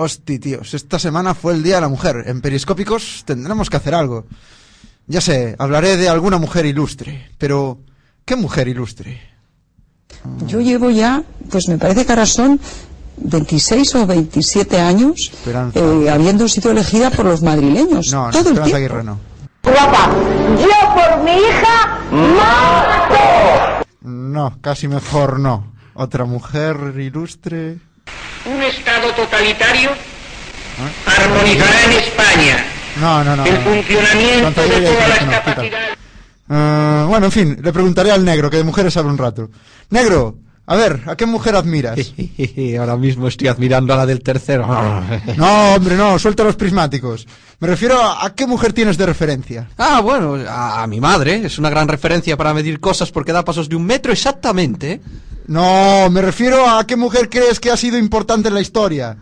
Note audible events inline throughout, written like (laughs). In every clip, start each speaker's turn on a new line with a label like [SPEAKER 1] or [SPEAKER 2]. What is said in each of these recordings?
[SPEAKER 1] Hosti, tíos, esta semana fue el Día de la Mujer. En Periscópicos tendremos que hacer algo. Ya sé, hablaré de alguna mujer ilustre, pero ¿qué mujer ilustre?
[SPEAKER 2] Yo llevo ya, pues me parece que ahora son 26 o 27 años eh, habiendo sido elegida por los madrileños.
[SPEAKER 1] No,
[SPEAKER 2] Todo el
[SPEAKER 1] Esperanza
[SPEAKER 2] tiempo.
[SPEAKER 1] Aguirre no.
[SPEAKER 3] Guapa, yo por mi hija mato.
[SPEAKER 1] No, casi mejor no. Otra mujer ilustre.
[SPEAKER 4] Un Totalitario armonizará en España
[SPEAKER 1] No, no, no.
[SPEAKER 4] el
[SPEAKER 1] no.
[SPEAKER 4] funcionamiento de todas las capacidades.
[SPEAKER 1] Ah, bueno, en fin, le preguntaré al negro, que de mujeres sabe un rato. Negro, a ver, ¿a qué mujer admiras? (laughs)
[SPEAKER 5] Ahora mismo estoy admirando a la del tercero. (laughs)
[SPEAKER 1] No, hombre, no, suelta los prismáticos. Me refiero a, a qué mujer tienes de referencia.
[SPEAKER 5] Ah, bueno, a, a mi madre. Es una gran referencia para medir cosas porque da pasos de un metro exactamente.
[SPEAKER 1] No, me refiero a qué mujer crees que ha sido importante en la historia.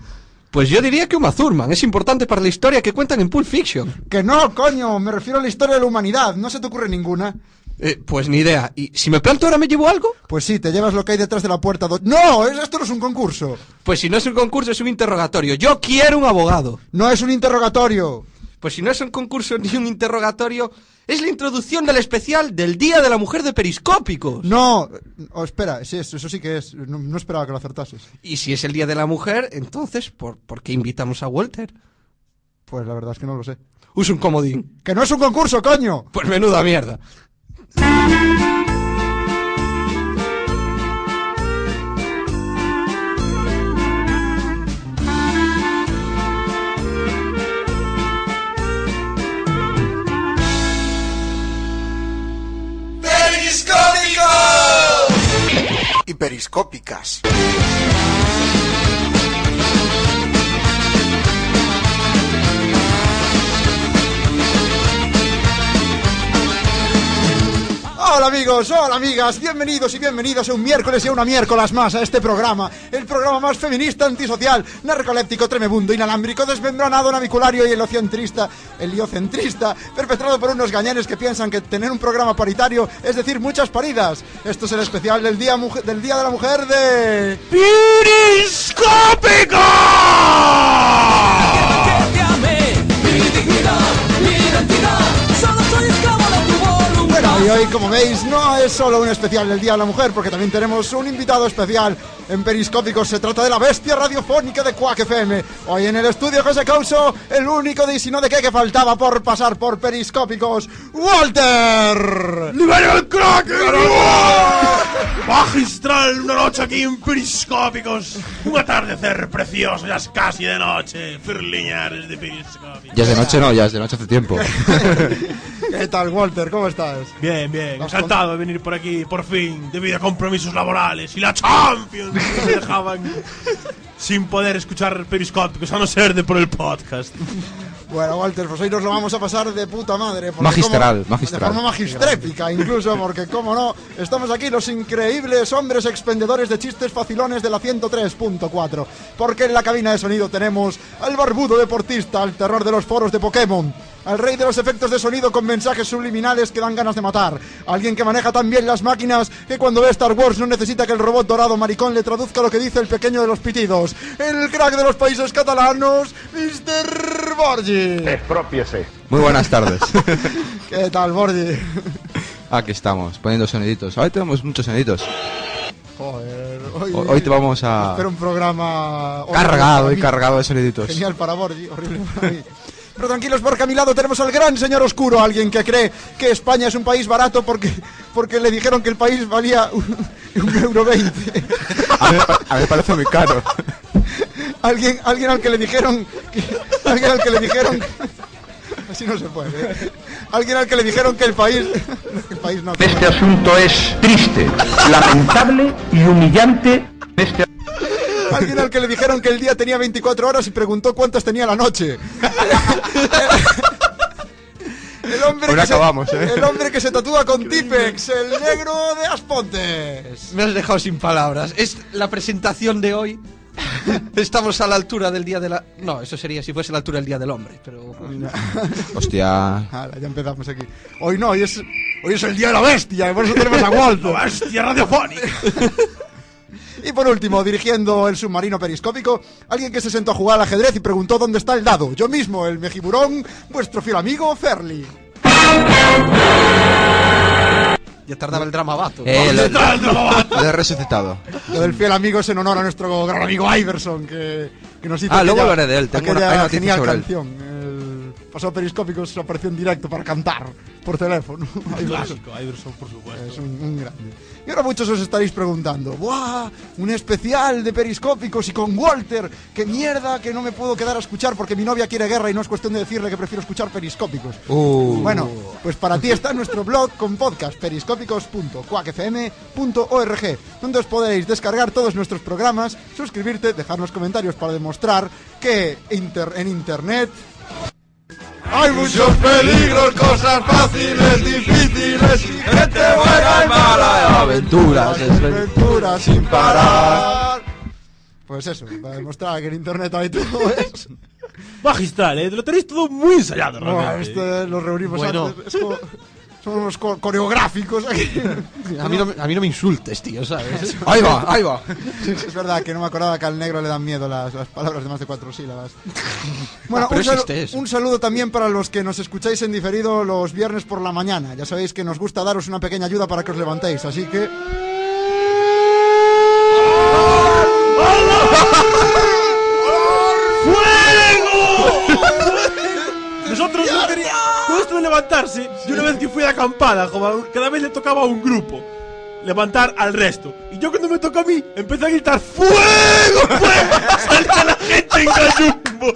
[SPEAKER 5] Pues yo diría que Uma Thurman es importante para la historia que cuentan en Pulp Fiction.
[SPEAKER 1] Que no, coño, me refiero a la historia de la humanidad. ¿No se te ocurre ninguna?
[SPEAKER 5] Eh, pues ni idea. ¿Y si me planto ahora me llevo algo?
[SPEAKER 1] Pues sí, te llevas lo que hay detrás de la puerta. do- No, es- esto no es un concurso.
[SPEAKER 5] Pues si no es un concurso es un interrogatorio. Yo quiero un abogado.
[SPEAKER 1] No es un interrogatorio.
[SPEAKER 5] Pues si no es un concurso ni un interrogatorio, es la introducción del especial del Día de la Mujer de Periscópicos.
[SPEAKER 1] No, oh, espera, sí, eso, eso sí que es. No, no esperaba que lo acertases.
[SPEAKER 5] Y si es el Día de la Mujer, entonces, ¿por, por qué invitamos a Walter?
[SPEAKER 1] Pues la verdad es que no lo sé.
[SPEAKER 5] Usa un comodín.
[SPEAKER 1] ¡Que no es un concurso, coño!
[SPEAKER 5] Pues menuda mierda.
[SPEAKER 1] Y Hola amigos, hola amigas, bienvenidos y bienvenidos a un miércoles y a una miércoles más a este programa, el programa más feminista, antisocial, narcoléptico, tremebundo, inalámbrico, desmembranado, naviculario y heliocentrista, heliocentrista, perpetrado por unos gañanes que piensan que tener un programa paritario es decir muchas paridas. Esto es el especial del día, Mujer- del día de la Mujer de... Bueno, y hoy, como veis, no es solo un especial del Día de la Mujer, porque también tenemos un invitado especial en Periscópicos. Se trata de la bestia radiofónica de Quack FM. Hoy en el estudio José Causo, el único de y si no de qué que faltaba por pasar por Periscópicos, Walter.
[SPEAKER 6] ¡Libera el crack! Magistral, una noche aquí en Periscópicos. Un atardecer precioso, ya es casi de noche. Firliñares de Periscópicos.
[SPEAKER 7] Ya es de noche, no, ya es de noche hace tiempo. (laughs)
[SPEAKER 1] ¿Qué tal, Walter? ¿Cómo estás?
[SPEAKER 6] Bien, bien, encantado de venir por aquí, por fin, debido a compromisos laborales y la Champions que me dejaban (laughs) sin poder escuchar Periscópicos, a no ser de por el podcast.
[SPEAKER 1] Bueno, Walter, pues hoy nos lo vamos a pasar de puta madre.
[SPEAKER 7] Magistral,
[SPEAKER 1] como-
[SPEAKER 7] magistral.
[SPEAKER 1] De forma magistrépica, incluso, porque, como no, estamos aquí los increíbles hombres expendedores de chistes facilones de la 103.4. Porque en la cabina de sonido tenemos al barbudo deportista, al terror de los foros de Pokémon, al rey de los efectos de sonido con mensajes subliminales que dan ganas de matar, alguien que maneja tan bien las máquinas que cuando ve Star Wars no necesita que el robot dorado maricón le traduzca lo que dice el pequeño de los pitidos, el crack de los países catalanos, Mr. Borgi.
[SPEAKER 7] Muy buenas tardes. (laughs)
[SPEAKER 1] ¿Qué tal, Borgi?
[SPEAKER 7] Aquí estamos, poniendo soniditos. Hoy tenemos muchos soniditos.
[SPEAKER 1] Joder, hoy,
[SPEAKER 7] Ho- Hoy te vamos a...
[SPEAKER 1] Espero un programa
[SPEAKER 7] Cargado y cargado de soniditos.
[SPEAKER 1] Genial para Borgi, horrible para mí. (laughs) Pero tranquilos, porque a mi lado tenemos al gran señor oscuro, alguien que cree que España es un país barato porque, porque le dijeron que el país valía un, un euro veinte.
[SPEAKER 7] A mí, me parece muy caro.
[SPEAKER 1] Alguien, alguien al que le dijeron que, alguien al que le dijeron así no se puede. ¿eh? Alguien al que le dijeron que el país el país no
[SPEAKER 4] Este asunto es triste, lamentable y humillante (laughs)
[SPEAKER 1] Alguien al que le dijeron que el día tenía 24 horas y preguntó cuántas tenía la noche. (laughs) El hombre, que se,
[SPEAKER 7] acabamos, ¿eh?
[SPEAKER 1] el hombre que se tatúa con Tipex, el negro de Aspontes.
[SPEAKER 5] Me has dejado sin palabras. Es la presentación de hoy. Estamos a la altura del día de la. No, eso sería si fuese la altura del día del hombre, pero. (laughs)
[SPEAKER 7] Hostia.
[SPEAKER 1] Hala, ya empezamos aquí. Hoy no, hoy es, hoy es el día de la bestia, y por eso tenemos a Walter.
[SPEAKER 6] ¡Bestia radiofónica!
[SPEAKER 1] Y por último, dirigiendo el submarino periscópico, alguien que se sentó a jugar al ajedrez y preguntó dónde está el dado. Yo mismo, el mejiburón, vuestro fiel amigo Ferli.
[SPEAKER 5] Ya tardaba el drama vato.
[SPEAKER 7] Eh, lo, lo he resucitado.
[SPEAKER 1] Lo del fiel amigo es en honor a nuestro gran amigo Iverson, que, que nos hizo
[SPEAKER 7] Ah, luego hablaré de él, tengo una-
[SPEAKER 1] genial
[SPEAKER 7] sobre él.
[SPEAKER 1] canción. El pasado periscópico se apareció en directo para cantar por teléfono. (laughs) Iverson.
[SPEAKER 6] Clásico, Iverson, por supuesto.
[SPEAKER 1] Es un, un grande. Y ahora muchos os estaréis preguntando, ¡buah! Un especial de periscópicos y con Walter. ¡Qué mierda que no me puedo quedar a escuchar porque mi novia quiere guerra y no es cuestión de decirle que prefiero escuchar periscópicos!
[SPEAKER 7] Uh.
[SPEAKER 1] Bueno, pues para ti está nuestro blog con podcast periscópicos.cuacfm.org, donde os podéis descargar todos nuestros programas, suscribirte, dejarnos comentarios para demostrar que inter- en internet hay muchos peligros, cosas fáciles, difíciles, y gente buena y mala,
[SPEAKER 7] Aventuras,
[SPEAKER 1] aventuras sin parar. Pues eso, para demostrar que en internet hay todo eso.
[SPEAKER 6] Magistral, ¿eh? Lo tenéis todo muy ensayado, realmente.
[SPEAKER 1] este lo reunimos
[SPEAKER 5] Bueno.
[SPEAKER 1] antes. es como- somos co- coreográficos aquí. (laughs)
[SPEAKER 5] A mí, no, me- a mí no me insultes, tío, ¿sabes?
[SPEAKER 7] Ahí va, ahí va.
[SPEAKER 1] Es verdad que no me acordaba que al negro le dan miedo las, las palabras de más de cuatro sílabas. (laughs) Bueno,
[SPEAKER 5] Ah, pero
[SPEAKER 1] un, salu-
[SPEAKER 5] existe eso.
[SPEAKER 1] un saludo también para los que nos escucháis en diferido los viernes por la mañana. Ya sabéis que nos gusta daros una pequeña ayuda para que os levantéis, así que... (laughs)
[SPEAKER 6] Nosotros no queríamos. De levantarse, yo una vez que fui la acampada, cada vez le tocaba a un grupo levantar al resto. Y yo cuando me tocó a mí, empecé a gritar ¡Fuego! ¡Fuego! (laughs) Salta la gente en gallumbo.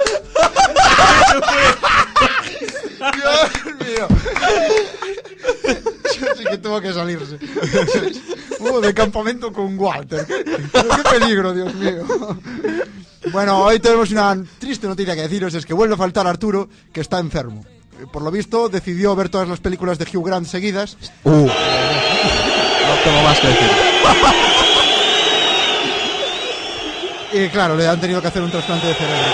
[SPEAKER 1] ¡Dios mío! (laughs) sí que tuvo que salirse. Uh, de campamento con Walter. Qué peligro, Dios mío. Bueno, hoy tenemos una triste noticia que deciros, es que vuelve a faltar Arturo, que está enfermo. Eh, Por lo visto, decidió ver todas las películas de Hugh Grant seguidas.
[SPEAKER 7] Uh. No tengo más que decir. (laughs)
[SPEAKER 1] Y claro, le han tenido que hacer un trasplante de cerebro.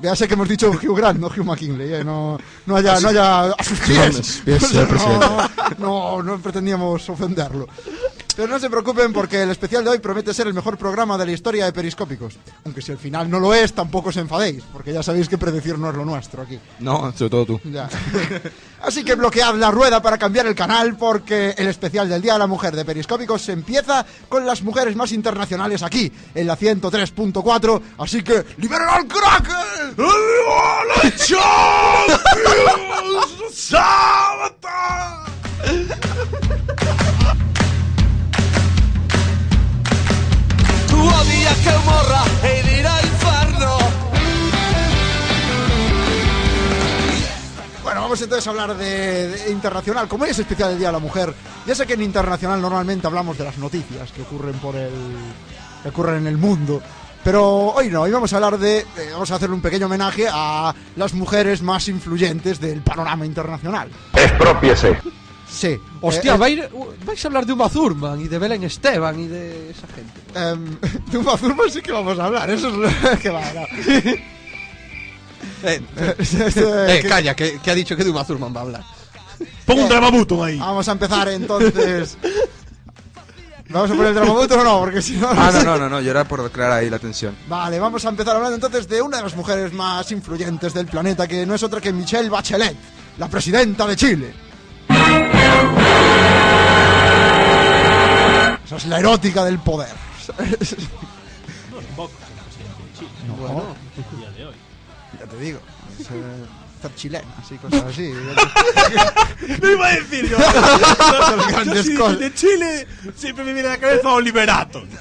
[SPEAKER 1] Véase que hemos dicho Hugh Grant, no Hugh McKinley, ¿eh? no, no haya, no haya. (laughs) (laughs) No, no, no pretendíamos ofenderlo. Pero no se preocupen porque el especial de hoy promete ser el mejor programa de la historia de Periscópicos. Aunque si al final no lo es, tampoco os enfadéis, porque ya sabéis que predecir no es lo nuestro aquí.
[SPEAKER 7] No, sobre todo tú.
[SPEAKER 1] Ya. (laughs) Así que bloquead la rueda para cambiar el canal porque el especial del Día de la Mujer de Periscópicos se empieza con las mujeres más internacionales aquí, en la 103.4. Así que ¡liberen al Kraken! (laughs) (laughs)
[SPEAKER 8] E
[SPEAKER 1] Bueno, vamos entonces a hablar de, de internacional. Como es especial del Día de la Mujer, ya sé que en internacional normalmente hablamos de las noticias que ocurren por el que ocurren en el mundo. Pero hoy no, hoy vamos a hablar de. eh, vamos a hacerle un pequeño homenaje a las mujeres más influyentes del panorama internacional.
[SPEAKER 9] Expropiese.
[SPEAKER 1] Sí.
[SPEAKER 5] Hostia,
[SPEAKER 1] eh,
[SPEAKER 5] va a ir- vais a hablar de Uma Thurman y de Belén Esteban y de esa gente.
[SPEAKER 1] Em, (laughs) de Uma Thurman sí que vamos a hablar, eso es lo (laughs) que va a hablar. (laughs)
[SPEAKER 5] Eh, eh,
[SPEAKER 1] que-
[SPEAKER 5] calla, que, que ha dicho que de Uma Thurman va a hablar.
[SPEAKER 6] Pongo un dramabuton ahí.
[SPEAKER 1] Vamos a empezar entonces. ¿Vamos a poner el dramabuto o no? Porque si no.
[SPEAKER 7] Ah, no, no, no, no, yo era por declarar ahí la tensión.
[SPEAKER 1] Vale, vamos a empezar hablando entonces de una de las mujeres más influyentes del planeta, que no es otra que Michelle Bachelet, la presidenta de Chile. Esa es la erótica del poder. No,
[SPEAKER 6] día de hoy.
[SPEAKER 1] ya te digo. Es, eh, ser chilena, así, cosas (laughs) así.
[SPEAKER 6] No iba a decir yo. (laughs)
[SPEAKER 1] Las grandes
[SPEAKER 6] Yo sí,
[SPEAKER 1] cosas.
[SPEAKER 6] De Chile siempre me viene a la cabeza Oliverato. (laughs)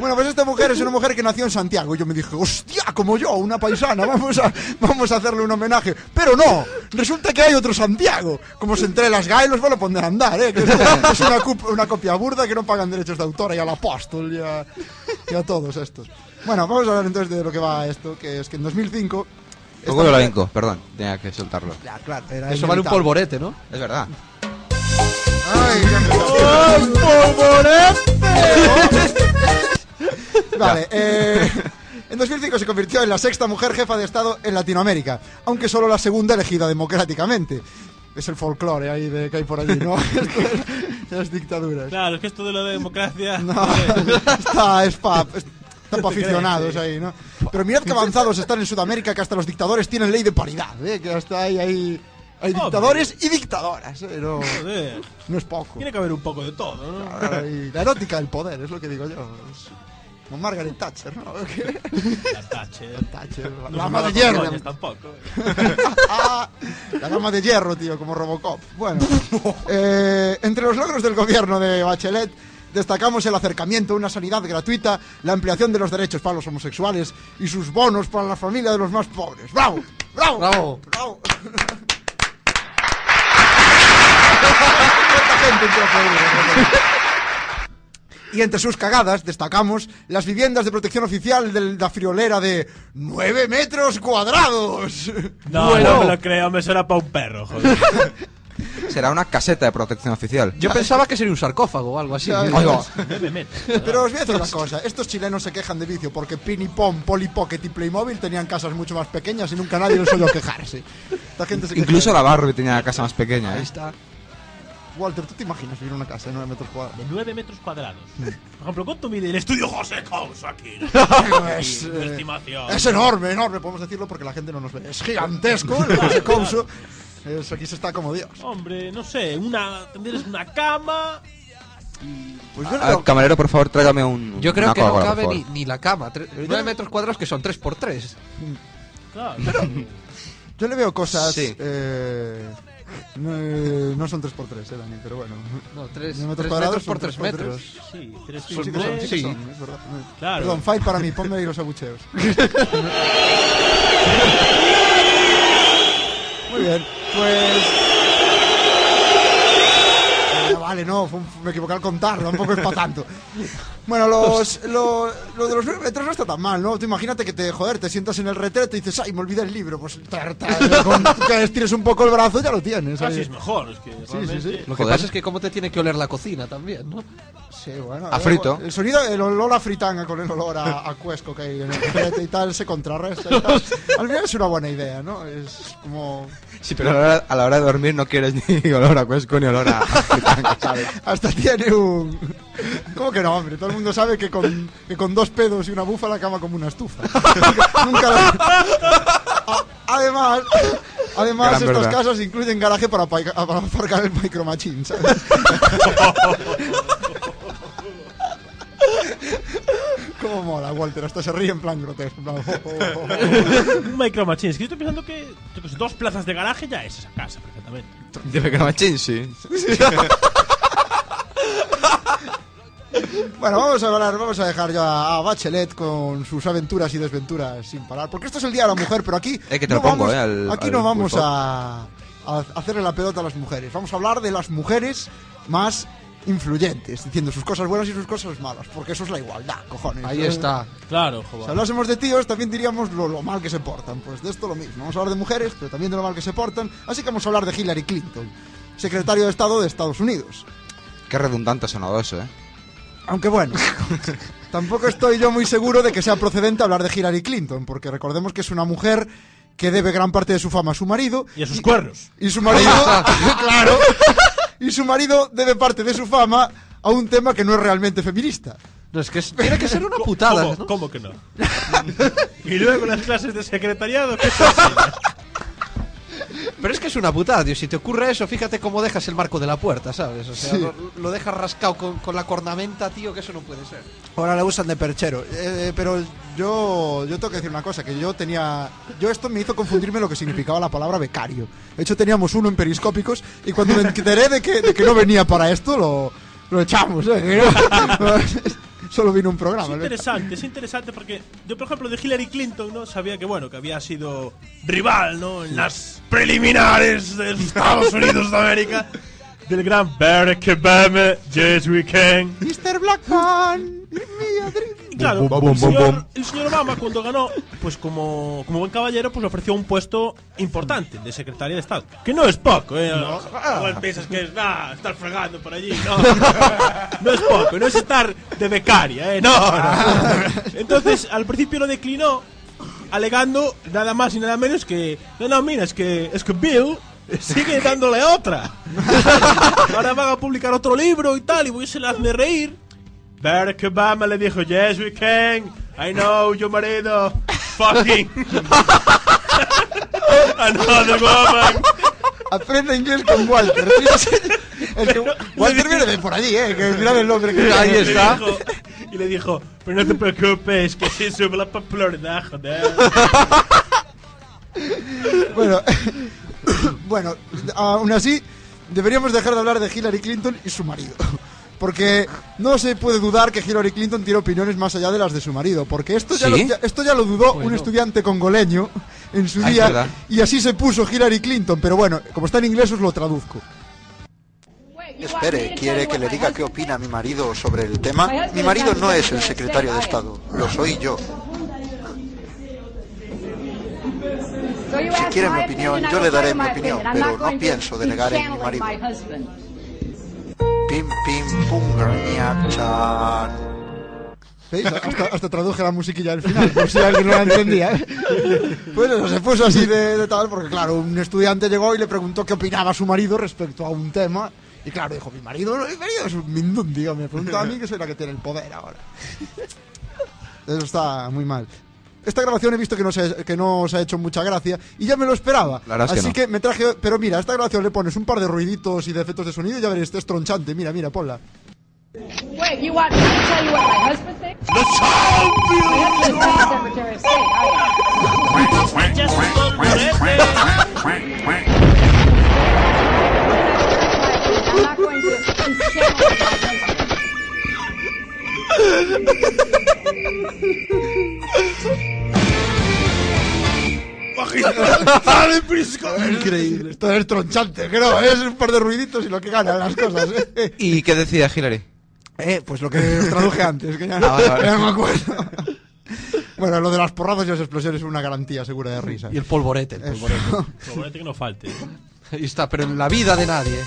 [SPEAKER 1] Bueno, pues esta mujer es una mujer que nació en Santiago. Y yo me dije, hostia, como yo, una paisana, vamos a, vamos a hacerle un homenaje. Pero no, resulta que hay otro Santiago. Como se entre las GAE los van a poner a andar, ¿eh? Que es, una, copia burda que no pagan derechos de autor y al apóstol y a, y a todos estos. Bueno, vamos a hablar entonces de lo que va esto, que es que en 2005... esta
[SPEAKER 7] Poco de la vinco, perdón, tenía que soltarlo.
[SPEAKER 1] Ya, claro, era
[SPEAKER 5] Eso vale un polvorete, ¿no?
[SPEAKER 7] Es verdad.
[SPEAKER 1] Ay, ya me- (laughs) (laughs) Vale, eh, en 2005 se convirtió en la sexta mujer jefa de Estado en Latinoamérica, aunque solo la segunda elegida democráticamente. Es el folclore ahí de que hay por allí, ¿no? (laughs) Esto es- las dictaduras.
[SPEAKER 6] Claro, es que esto de la democracia.
[SPEAKER 1] No, (laughs) está, es pa, es- está pa aficionados ahí, ¿no? Pero mirad qué avanzados están en Sudamérica que hasta los dictadores tienen ley de paridad, ¿eh? Que hasta hay, hay, hay
[SPEAKER 6] Hombre.
[SPEAKER 1] dictadores y dictadoras, ¿eh? No,
[SPEAKER 6] Joder.
[SPEAKER 1] no es poco.
[SPEAKER 6] Tiene que haber un poco de todo, ¿no?
[SPEAKER 1] Ay, la erótica del poder, es lo que digo yo. Es como Margaret Thatcher, ¿no? (laughs)
[SPEAKER 6] La Thatcher.
[SPEAKER 1] Thatcher, la
[SPEAKER 6] No
[SPEAKER 1] dama
[SPEAKER 6] se
[SPEAKER 1] de hierro.
[SPEAKER 6] tampoco. (laughs)
[SPEAKER 1] Ah, la dama de hierro, tío, como Robocop. Bueno, (laughs) eh, entre los logros del gobierno de Bachelet destacamos el acercamiento a una sanidad gratuita, la ampliación de los derechos para los homosexuales y sus bonos para la familia de los más pobres. ¡Bravo! ¡Bravo!
[SPEAKER 5] Bravo.
[SPEAKER 1] ¡Bravo! ¿Cuánta gente? Y entre sus cagadas destacamos las viviendas de protección oficial de la friolera de 9 metros cuadrados.
[SPEAKER 6] No,
[SPEAKER 5] Bueno.
[SPEAKER 6] no me lo creo, me suena para un perro, joder. (laughs)
[SPEAKER 7] Será una caseta de protección oficial.
[SPEAKER 5] Yo pensaba que sería un sarcófago o algo así.
[SPEAKER 1] Ya. Pero os voy a decir una cosa, estos chilenos se quejan de vicio porque Pin y Pom, Polly Pocket y Playmobil tenían casas mucho más pequeñas y nunca nadie les oyó quejarse. Esta gente se
[SPEAKER 7] Incluso la Barbie tenía la casa más pequeña.
[SPEAKER 5] Ahí
[SPEAKER 7] ¿eh?
[SPEAKER 5] está.
[SPEAKER 1] Walter, ¿tú te imaginas vivir en una casa de 9 metros cuadrados?
[SPEAKER 6] De 9 metros cuadrados. Por ejemplo, ¿cuánto mide el estudio José Couso aquí? (laughs)
[SPEAKER 1] Es, eh,
[SPEAKER 6] estimación.
[SPEAKER 1] Es enorme, enorme, podemos decirlo porque la gente no nos ve. Es gigantesco el José Couso. Es, aquí se está como Dios.
[SPEAKER 6] Hombre, no sé, una. Tendrías una cama.
[SPEAKER 1] Pues yo le
[SPEAKER 7] Al
[SPEAKER 1] veo,
[SPEAKER 7] camarero, por favor, tráigame un.
[SPEAKER 5] Yo creo
[SPEAKER 7] una
[SPEAKER 5] que no cabe ni, ni la cama. 9 metros cuadrados que son 3 por 3
[SPEAKER 6] Claro. (laughs)
[SPEAKER 1] yo le veo cosas.
[SPEAKER 7] Sí.
[SPEAKER 1] eh, no, eh, no son 3x3, eh, Dani, pero bueno.
[SPEAKER 5] No, 3
[SPEAKER 1] Nueve
[SPEAKER 5] metros,
[SPEAKER 1] cuadrados
[SPEAKER 5] por
[SPEAKER 1] son
[SPEAKER 5] 3
[SPEAKER 1] tres por
[SPEAKER 5] metros.
[SPEAKER 6] Sí, tres
[SPEAKER 1] Sí,
[SPEAKER 6] por
[SPEAKER 1] sí que son, sí que
[SPEAKER 6] tres.
[SPEAKER 1] son, es verdad.
[SPEAKER 6] Claro.
[SPEAKER 1] Perdón, fight para mí, ponme ahí los abucheos. (laughs) Muy bien, pues. Eh, vale, no, fue un- me equivoqué al contar, tampoco es para tanto. Bueno, los, lo, lo de los 9 metros no está tan mal, ¿no? Tú imagínate que te, joder, te sientas en el retrete y dices, ay, me olvidé el libro. Pues tar, tar, (laughs) con que estires un poco el brazo ya lo tienes.
[SPEAKER 6] Casi
[SPEAKER 1] ahí.
[SPEAKER 6] es mejor, es que
[SPEAKER 1] sí.
[SPEAKER 5] Lo que
[SPEAKER 7] Joder.
[SPEAKER 5] pasa es que cómo te tiene que oler la cocina también, ¿no?
[SPEAKER 1] Sí, bueno.
[SPEAKER 7] A frito.
[SPEAKER 1] El sonido, el olor a fritanga con el olor a, a cuesco que hay en el retrete y tal se contrarresta y tal. (laughs) Al final es una buena idea, ¿no? Es como...
[SPEAKER 7] Sí, pero a la, hora, a la hora de dormir no quieres ni (laughs) olor a cuesco ni olor a. fritanga, ¿sabes?
[SPEAKER 1] Hasta tiene un... (laughs) ¿Cómo que no, hombre? Todo el mundo sabe que con, que con dos pedos y una bufa la cama como una estufa. (laughs) Nunca, la- A- Además, además
[SPEAKER 7] Gran
[SPEAKER 1] estas
[SPEAKER 7] verdad.
[SPEAKER 1] casas incluyen garaje para, paica- para aparcar el micro machine, ¿sabes? (laughs) Cómo mola, Walter, hasta se ríe en plan grotesco. oh, oh, oh.
[SPEAKER 6] Un micro machine. Es que yo estoy pensando que dos plazas de garaje ya es esa casa perfectamente.
[SPEAKER 7] Dime que no machín, sí.
[SPEAKER 1] Bueno, vamos a hablar, vamos a dejar ya a Bachelet con sus aventuras y desventuras sin parar. Porque esto es el Día de la Mujer, pero aquí.
[SPEAKER 7] Eh, que te
[SPEAKER 1] no
[SPEAKER 7] lo pongo,
[SPEAKER 1] vamos,
[SPEAKER 7] eh, al-
[SPEAKER 1] aquí
[SPEAKER 7] al
[SPEAKER 1] no vamos a, a hacerle la pelota a las mujeres. Vamos a hablar de las mujeres más influyentes, diciendo sus cosas buenas y sus cosas malas. Porque eso es la igualdad, cojones.
[SPEAKER 5] Ahí está.
[SPEAKER 6] Claro,
[SPEAKER 1] Si
[SPEAKER 6] joder.
[SPEAKER 1] hablásemos de tíos, también diríamos lo, lo mal que se portan. Pues de esto lo mismo. Vamos a hablar de mujeres, pero también de lo mal que se portan. Así que vamos a hablar de Hillary Clinton, secretario de Estado de Estados Unidos.
[SPEAKER 7] Qué redundante ha sonado eso, ¿eh?
[SPEAKER 1] Aunque bueno, (laughs) tampoco estoy yo muy seguro de que sea procedente hablar de Hillary Clinton, porque recordemos que es una mujer que debe gran parte de su fama a su marido.
[SPEAKER 6] Y a sus cuernos.
[SPEAKER 1] Y su marido, (laughs) claro, y su marido debe parte de su fama a un tema que no es realmente feminista.
[SPEAKER 5] No, es que es- tiene que ser una putada,
[SPEAKER 6] ¿Cómo,
[SPEAKER 5] ¿no?
[SPEAKER 6] ¿Cómo que no? (laughs) y luego las clases de secretariado, ¿qué enseña?
[SPEAKER 5] Pero es que es una putada, tío. Si te ocurre eso, fíjate cómo dejas el marco de la puerta, ¿sabes? O sea,
[SPEAKER 1] Sí.
[SPEAKER 5] lo, lo dejas rascado con, con la cornamenta, tío, que eso no puede ser.
[SPEAKER 1] Ahora la usan de perchero. Eh, pero yo, yo tengo que decir una cosa, que yo tenía... Yo esto me hizo confundirme lo que significaba la palabra becario. De hecho, teníamos uno en periscópicos y cuando me enteré de que, de que no venía para esto, lo, lo echamos. ¿eh? (laughs) Solo vino un
[SPEAKER 6] Es
[SPEAKER 1] programa.
[SPEAKER 6] interesante, es interesante porque yo, por ejemplo, de Hillary Clinton, ¿no? Sabía que, bueno, que había sido rival, ¿no? En las preliminares de Estados Unidos de América. (laughs) Del gran Barack Obama, Yes We Can.
[SPEAKER 1] Mr. Blackman, mi Adri-
[SPEAKER 6] Y claro,
[SPEAKER 7] Bum, bum,
[SPEAKER 6] el,
[SPEAKER 7] bum,
[SPEAKER 6] señor, el señor Obama cuando ganó, pues como, como buen caballero, pues le ofreció un puesto importante de secretaria de Estado. Que no es poco, ¿eh? Igual piensas que es, nah, estar fregando por allí. No, (laughs) no es poco, no es estar de becaria, ¿eh? No, no. Entonces, al principio lo declinó, alegando nada más y nada menos que, no, no, mira, es que, es que Bill sigue dándole otra. (laughs) Ahora van a publicar otro libro y tal, y voy a se hazme reír. Barack Obama le dijo, yes we can, I know, your marido, fucking (laughs) another woman.
[SPEAKER 1] Aprende inglés con Walter. (laughs) El que- Walter viene de por allí, ¿eh? Que mirad el nombre que
[SPEAKER 5] Ahí está.
[SPEAKER 6] dijo- Y le dijo, pero no te preocupes, que sí sube la popularidad, joder.
[SPEAKER 1] Bueno, (coughs) bueno, aún así, deberíamos dejar de hablar de Hillary Clinton y su marido. Porque no se puede dudar que Hillary Clinton tiene opiniones más allá de las de su marido. Porque esto ya,
[SPEAKER 7] ¿Sí?
[SPEAKER 1] lo, ya- esto ya lo dudó un estudiante congoleño en su
[SPEAKER 7] Ah,
[SPEAKER 1] día.
[SPEAKER 7] verdad.
[SPEAKER 1] Y así se puso Hillary Clinton. Pero bueno, como está en inglés, os lo traduzco.
[SPEAKER 9] Espere, ¿quiere que le diga qué opina mi marido sobre el tema? Mi marido no es el secretario de Estado, lo soy yo.
[SPEAKER 3] Si
[SPEAKER 9] quiere mi opinión, yo le daré mi opinión, pero no pienso delegar en mi marido. Pim, pim, pum, chan.
[SPEAKER 1] ¿Veis? Hasta, hasta traduje la musiquilla del final, por si alguien no la entendía. ¿eh? (laughs) Pues eso, se puso así de, de tal, porque claro, un estudiante llegó y le preguntó qué opinaba su marido respecto a un tema. Y claro, dijo, mi marido, mi marido es un mindundi, me preguntó a mí que soy la que tiene el poder ahora. (laughs) Eso está muy mal. Esta grabación he visto que no, se, que no os ha hecho mucha gracia y ya me lo esperaba.
[SPEAKER 7] Que
[SPEAKER 1] Así
[SPEAKER 7] no.
[SPEAKER 1] que me traje. Pero mira, a esta grabación le pones un par de ruiditos y de efectos de sonido y ya veréis, este es tronchante. Mira, mira, ponla.
[SPEAKER 3] Wait, you want me to tell you what my husband thinks? The champion! My husband's not the Secretary of State.
[SPEAKER 1] Increíble, esto es tronchante, que no, es un par de ruiditos y lo que ganan las cosas. ¿eh?
[SPEAKER 7] ¿Y qué decía Hillary?
[SPEAKER 1] Eh, pues lo que traduje antes, que ya,
[SPEAKER 7] Ah, vale, vale. (laughs)
[SPEAKER 1] ya no me acuerdo. Bueno, lo de las porradas y las explosiones es una garantía segura de risa.
[SPEAKER 5] Y el polvorete, el polvorete. (laughs)
[SPEAKER 6] Favorete que no falte.
[SPEAKER 5] Ahí está, pero en la vida de nadie.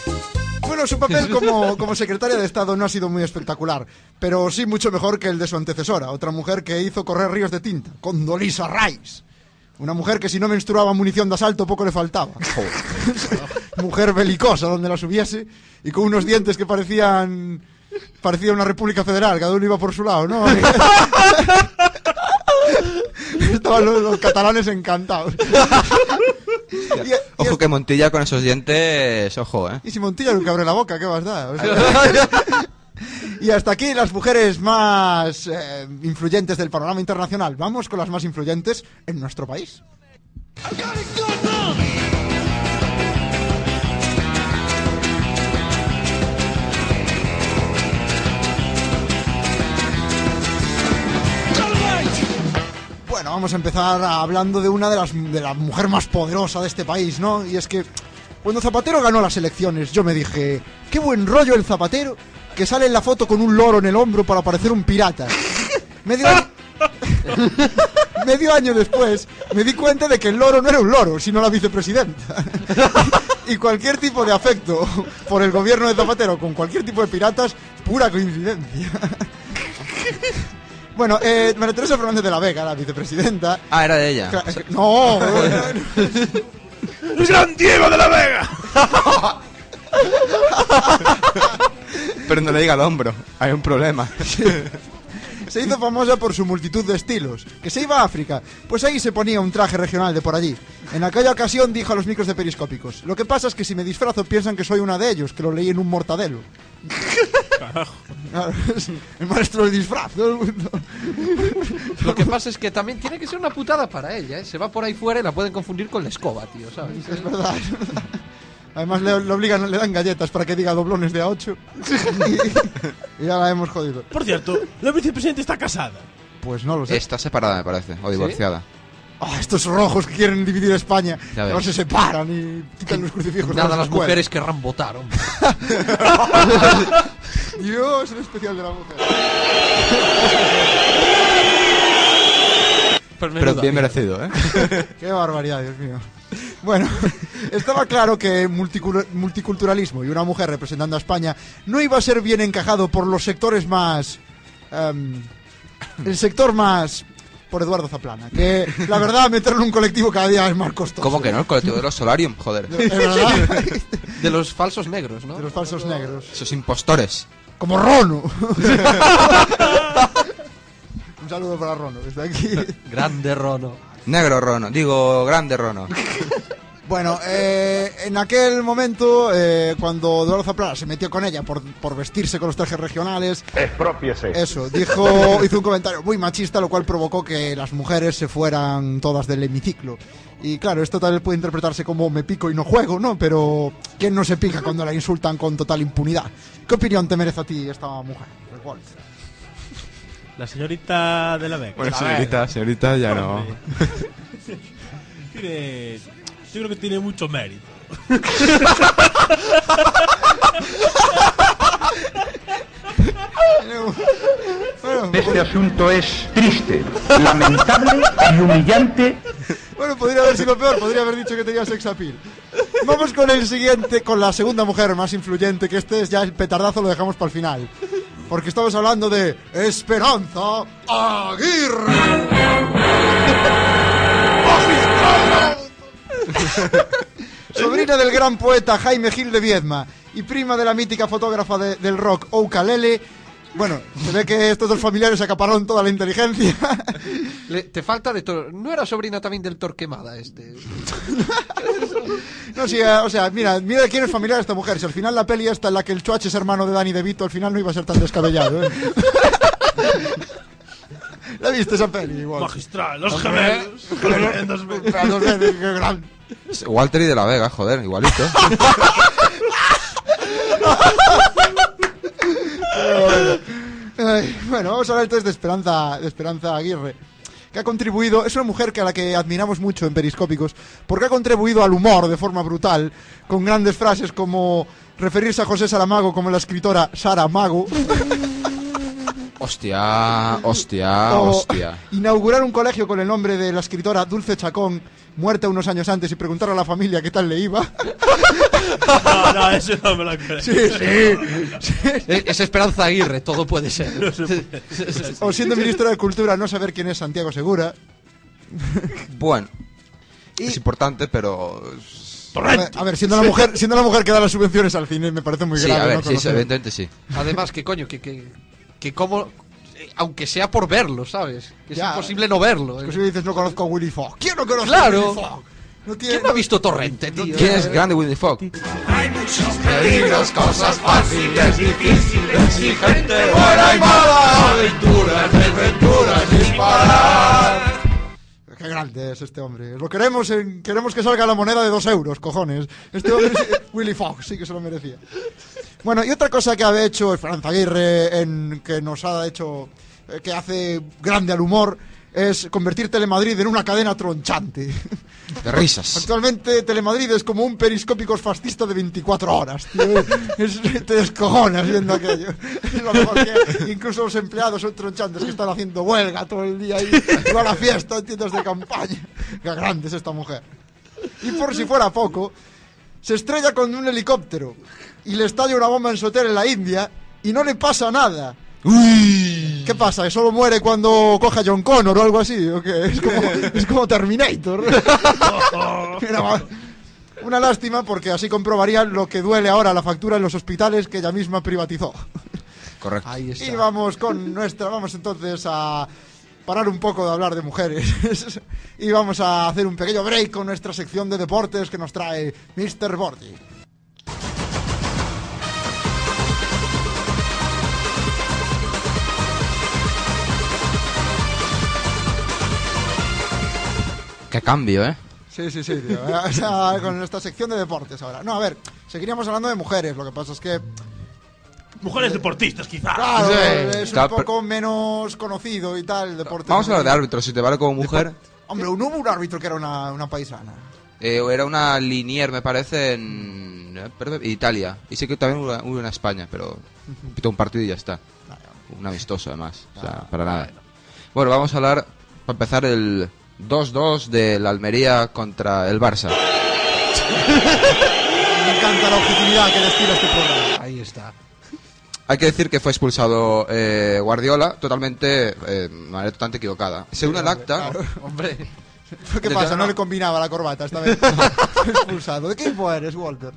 [SPEAKER 1] Bueno, su papel como, como secretaria de Estado no ha sido muy espectacular, pero sí mucho mejor que el de su antecesora, otra mujer que hizo correr ríos de tinta, Condoleezza Rice. Una mujer que si no menstruaba munición de asalto poco le faltaba. (laughs) mujer belicosa donde la subiese y con unos dientes que parecían parecía una república federal, cada uno iba por su lado, ¿no? (laughs) Estaban los, los catalanes encantados. (laughs) Y- y
[SPEAKER 7] Ojo que Montilla con esos dientes, ojo, eh.
[SPEAKER 1] y si Montilla nunca abre la boca, ¿qué más da? O sea, y hasta aquí las mujeres más eh, influyentes del panorama internacional. Vamos con las más influyentes en nuestro país. Bueno, vamos a empezar hablando de una de las de la mujer más poderosa de este país, ¿no? Y es que cuando Zapatero ganó las elecciones, yo me dije, qué buen rollo el Zapatero, que sale en la foto con un loro en el hombro para parecer un pirata. Medio año, (laughs) medio año después me di cuenta de que el loro no era un loro, sino la vicepresidenta. (laughs) y cualquier tipo de afecto por el gobierno de Zapatero con cualquier tipo de piratas, pura coincidencia. Bueno, eh, María Teresa Fernández de la Vega, la vicepresidenta.
[SPEAKER 7] Ah, era de ella.
[SPEAKER 1] Cla- No,
[SPEAKER 6] ¡El gran Diego de la Vega! (laughs)
[SPEAKER 7] Pero no le diga al hombro, hay un problema. (laughs)
[SPEAKER 1] se hizo famosa por su multitud de estilos. Que se iba a África, pues ahí se ponía un traje regional de por allí. En aquella ocasión dijo a los micros de periscópicos: Lo que pasa es que si me disfrazo piensan que soy una de ellos, que lo leí en un mortadelo. Es (laughs) el maestro del disfraz.
[SPEAKER 5] Lo que pasa es que también tiene que ser una putada para ella, ¿eh? Se va por ahí fuera y la pueden confundir con la escoba, tío, ¿sabes?
[SPEAKER 1] Es verdad. Además le, le obligan, le dan galletas para que diga doblones de a 8. y, (laughs) y ya la hemos jodido.
[SPEAKER 6] Por cierto, la vicepresidenta está casada.
[SPEAKER 1] Pues no lo sé.
[SPEAKER 7] Está separada, me parece, o divorciada.
[SPEAKER 1] Ah, estos rojos que quieren dividir España.
[SPEAKER 7] Ya ves.
[SPEAKER 1] No se separan y quitan los crucifijos. de
[SPEAKER 5] Nada,
[SPEAKER 1] las
[SPEAKER 5] las
[SPEAKER 1] escuelas.
[SPEAKER 5] mujeres querrán votar, hombre. (laughs)
[SPEAKER 1] Dios, el especial de la mujer.
[SPEAKER 7] Pero bien merecido, ¿eh?
[SPEAKER 1] Qué barbaridad, Dios mío. (laughs) Bueno, estaba claro que multicul- multiculturalismo y una mujer representando a España no iba a ser bien encajado por los sectores más... em, el sector más... por Eduardo Zaplana. Que la verdad, meterlo en un colectivo cada día es más costoso.
[SPEAKER 7] ¿Cómo que no? El colectivo de los Solarium, joder.
[SPEAKER 5] De (laughs) los falsos negros, ¿no?
[SPEAKER 1] De los falsos negros.
[SPEAKER 7] Esos impostores.
[SPEAKER 1] Como Rono. (laughs) un saludo para Rono, desde aquí.
[SPEAKER 5] Grande Rono.
[SPEAKER 7] Negro Rono, digo, grande Rono. (laughs)
[SPEAKER 1] Bueno, eh, en aquel momento, eh, cuando Eduardo Zaplana se metió con ella por, por vestirse con los trajes regionales,
[SPEAKER 10] Expropiese.
[SPEAKER 1] eso, dijo, (laughs) hizo un comentario muy machista, lo cual provocó que las mujeres se fueran todas del hemiciclo. Y claro, esto tal vez puede interpretarse como me pico y no juego, ¿no? Pero ¿quién no se pica cuando la insultan con total impunidad? ¿Qué opinión te merece a ti esta mujer? Walter?
[SPEAKER 6] La señorita de la Vega.
[SPEAKER 7] Bueno, señorita, señorita, ya no. (laughs)
[SPEAKER 6] Tiene. Yo creo que tiene mucho mérito.
[SPEAKER 10] Este asunto es triste, lamentable y humillante.
[SPEAKER 1] Bueno, podría haber sido peor, podría haber dicho que tenía sex appeal. Vamos con el siguiente, con la segunda mujer más influyente, que este es ya el petardazo, lo dejamos para el final. Porque estamos hablando de Esperanza Aguirre. (laughs) Sobrina del gran poeta Jaime Gil de Viedma y prima de la mítica fotógrafa de- del rock Oukalele. Bueno, se ve que estos dos familiares acapararon toda la inteligencia. (laughs)
[SPEAKER 5] Le- te falta de Tor- ¿No era sobrina también del Torquemada este? (laughs)
[SPEAKER 1] No, sí, eh, o sea, mira, mira de quién es familiar esta mujer. Si al final la peli esta en la que el Chuach es hermano de Danny DeVito, al final no iba a ser tan descabellado, ¿eh? (laughs) ¿La viste esa peli? Igual.
[SPEAKER 6] Magistral, los gemelos.
[SPEAKER 1] Dos veces, qué gran-
[SPEAKER 7] Walter y de la Vega, joder, igualito.
[SPEAKER 1] Bueno, vamos a hablar entonces de Esperanza, de Esperanza Aguirre, que ha contribuido, es una mujer que a la que admiramos mucho en Periscópicos, porque ha contribuido al humor de forma brutal, con grandes frases como referirse a José Saramago como la escritora Sara Mago,
[SPEAKER 7] Hostia, hostia,
[SPEAKER 1] o
[SPEAKER 7] hostia.
[SPEAKER 1] inaugurar un colegio con el nombre de la escritora Dulce Chacón, muerta unos años antes, y preguntar a la familia qué tal le iba.
[SPEAKER 6] No, no, eso no me lo creo.
[SPEAKER 1] Sí, sí. sí.
[SPEAKER 5] Es Esperanza Aguirre, todo puede ser.
[SPEAKER 1] O siendo ministro de Cultura, no saber quién es Santiago Segura.
[SPEAKER 7] Bueno, es importante, pero.
[SPEAKER 1] A ver, a ver, siendo la mujer, siendo la mujer que da las subvenciones al cine, me parece muy
[SPEAKER 7] Sí,
[SPEAKER 1] grave.
[SPEAKER 7] a ver,
[SPEAKER 1] ¿no?
[SPEAKER 7] sí, evidentemente sí.
[SPEAKER 5] Además, que coño, que, que, que como... eh, Aunque sea por verlo, ¿sabes? Que
[SPEAKER 1] Ya.
[SPEAKER 5] es imposible no verlo.
[SPEAKER 1] Es
[SPEAKER 5] eh.
[SPEAKER 1] que si me dices no conozco a Willy Fogg. ¿Quién no conoce
[SPEAKER 5] Claro.
[SPEAKER 1] a Willy Fogg? No tiene,
[SPEAKER 5] ¿Quién no ha visto Torrente, tío?
[SPEAKER 7] ¿Quién es grande Willy Fogg?
[SPEAKER 8] Peligros, cosas fáciles, difíciles y gente buena y mala. Aventuras, desventuras, disparar.
[SPEAKER 1] Qué grande es este hombre. Lo queremos, en- queremos que salga la moneda de dos euros, cojones. Este hombre, sí- (laughs) Willy Fogg, sí que se lo merecía. Bueno, y otra cosa que ha hecho Esperanza Aguirre, en, que nos ha hecho, eh, que hace grande al humor, es convertir Telemadrid en una cadena tronchante.
[SPEAKER 7] De risas. (laughs)
[SPEAKER 1] Actualmente Telemadrid es como un periscópicos fascista de 24 horas, tío. Es- te descojonas viendo aquello. Es lo mejor que incluso los empleados son tronchantes que están haciendo huelga todo el día y van a fiesta en tiendas de campaña. Qué grande es esta mujer. Y por si fuera poco, se estrella con un helicóptero y le estalla una bomba en su hotel en la India y no le pasa nada. ¿Qué pasa? ¿Que solo muere cuando coge a John Connor o algo así? ¿O qué? Es como, (laughs) es como Terminator. (laughs) Mira. Una lástima porque así comprobaría lo que duele ahora la factura en los hospitales que ella misma privatizó.
[SPEAKER 7] Correcto.
[SPEAKER 5] Ahí está.
[SPEAKER 1] Y vamos con nuestra, vamos entonces a parar un poco de hablar de mujeres (laughs) y vamos a hacer un pequeño break con nuestra sección de deportes que nos trae Mr. Bordi.
[SPEAKER 7] Qué cambio, ¿eh?
[SPEAKER 1] Sí, sí, sí, tío. (laughs) O sea, con esta sección de deportes ahora. No, a ver, seguiríamos hablando de mujeres. Lo que pasa es que,
[SPEAKER 6] Mujeres deportistas, quizás.
[SPEAKER 1] claro,
[SPEAKER 7] Sí.
[SPEAKER 1] es un
[SPEAKER 7] Claro, pero-
[SPEAKER 1] poco menos conocido y tal el deporte.
[SPEAKER 7] Vamos a hablar de árbitros, si te vale como mujer.
[SPEAKER 1] Hombre, no hubo un árbitro que era una, una paisana.
[SPEAKER 7] Eh, era una linier, me parece, en eh, Italia. Y sé que también hubo hubo en España, pero pitó un partido y ya está. Un amistoso, además. O sea, para nada. Bueno, vamos a hablar, para empezar, el 2-2 del Almería contra el Barça.
[SPEAKER 1] Me encanta la objetividad que destila este programa.
[SPEAKER 5] Ahí está.
[SPEAKER 7] Hay que decir que fue expulsado eh, Guardiola totalmente, eh, de manera totalmente equivocada. Según el acta, (laughs)
[SPEAKER 5] Hombre.
[SPEAKER 1] ¿Qué pasa? No
[SPEAKER 7] no.
[SPEAKER 1] le combinaba la corbata esta vez. (laughs) Expulsado. ¿De qué equipo eres, Walter?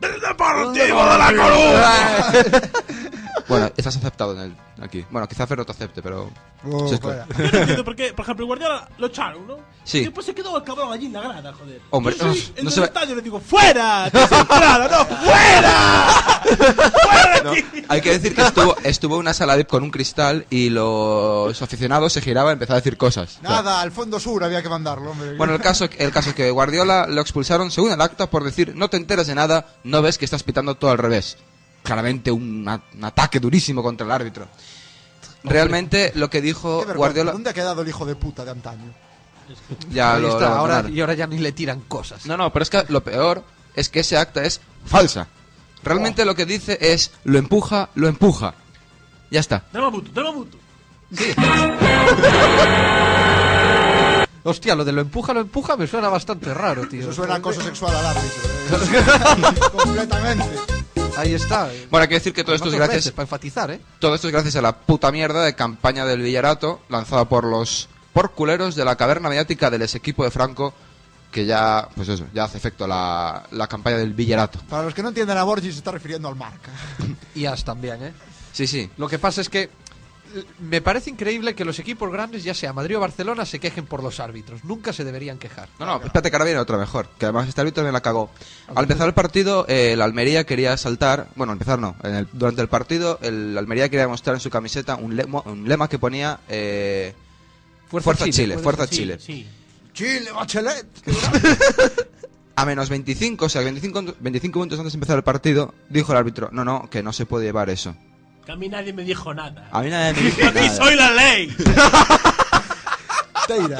[SPEAKER 6] ¡Del Deportivo de la Coruña! (laughs)
[SPEAKER 7] bueno, estás aceptado en el, aquí. Bueno, quizá Ferro te acepte, pero...
[SPEAKER 1] Oh,
[SPEAKER 7] Sí, es.
[SPEAKER 6] Yo no entiendo por qué, por ejemplo, el Guardiola lo echaron, ¿no?
[SPEAKER 7] Sí.
[SPEAKER 6] Y después se quedó el cabrón allí en la grada, joder.
[SPEAKER 7] Hombre,
[SPEAKER 6] Yo soy
[SPEAKER 7] no
[SPEAKER 6] el
[SPEAKER 7] se ve-
[SPEAKER 6] estadio le digo, ¡fuera! ¡Tienes entrada, no! ¡Fuera! (laughs) ¡Fuera
[SPEAKER 7] No,
[SPEAKER 6] aquí!
[SPEAKER 7] hay que decir que estuvo, estuvo en una sala VIP con un cristal y los aficionados se giraban y empezaban a decir cosas.
[SPEAKER 1] Nada, al fondo sur había que mandarlo, hombre.
[SPEAKER 7] Bueno, el caso, el caso es que Guardiola lo expulsaron según el acta por decir no te enteras de nada, no ves que estás pitando todo al revés. Claramente un, un ataque durísimo contra el árbitro. Realmente lo que dijo Guardiola
[SPEAKER 1] ¿Dónde ha quedado el hijo de puta de antaño?
[SPEAKER 7] ya lo,
[SPEAKER 5] está,
[SPEAKER 7] lo
[SPEAKER 5] ahora, y ahora ya ni le tiran cosas.
[SPEAKER 7] No, no, pero es que lo peor es que ese acta es falsa. Realmente lo que dice es lo empuja, lo empuja. Ya está.
[SPEAKER 6] Dame mutu, dame mutu.
[SPEAKER 5] Hostia, lo de lo empuja, lo empuja me suena bastante raro, tío.
[SPEAKER 1] Eso suena a acoso sexual al árbitro. eh. (laughs) (laughs) Completamente.
[SPEAKER 5] Ahí está.
[SPEAKER 7] Bueno, hay que decir que todo esto es gracias
[SPEAKER 5] veces, para enfatizar, ¿eh?
[SPEAKER 7] Todo esto es gracias a la puta mierda de campaña del Villarato lanzada por los porculeros de la caverna mediática del ex equipo de Franco que ya, pues eso, ya hace efecto la, la campaña del Villarato.
[SPEAKER 1] Para los que no entienden a Borgi se está refiriendo al marca. (laughs)
[SPEAKER 5] Y As también, ¿eh?
[SPEAKER 7] Sí, sí.
[SPEAKER 5] Lo que pasa es que me parece increíble que los equipos grandes, ya sea Madrid o Barcelona, se quejen por los árbitros. Nunca se deberían quejar.
[SPEAKER 7] No, no, espérate que ahora viene otra mejor, que además este árbitro me la cagó. Al empezar el partido, eh, el Almería quería saltar, bueno, al empezar no, en el- durante el partido, el Almería quería mostrar en su camiseta un, lema, un lema que ponía eh, Fuerza, Chile, Fuerza Chile.
[SPEAKER 6] Sí.
[SPEAKER 1] Chile, Bachelet. (laughs)
[SPEAKER 7] A menos 25, o sea, 25, 25 minutos antes de empezar el partido, dijo el árbitro, no, no, que no se puede llevar eso.
[SPEAKER 6] Que a mí nadie me dijo nada.
[SPEAKER 7] A mí nadie me dijo (laughs)
[SPEAKER 6] Yo
[SPEAKER 7] nada.
[SPEAKER 6] soy la ley. (laughs)
[SPEAKER 1] Teira.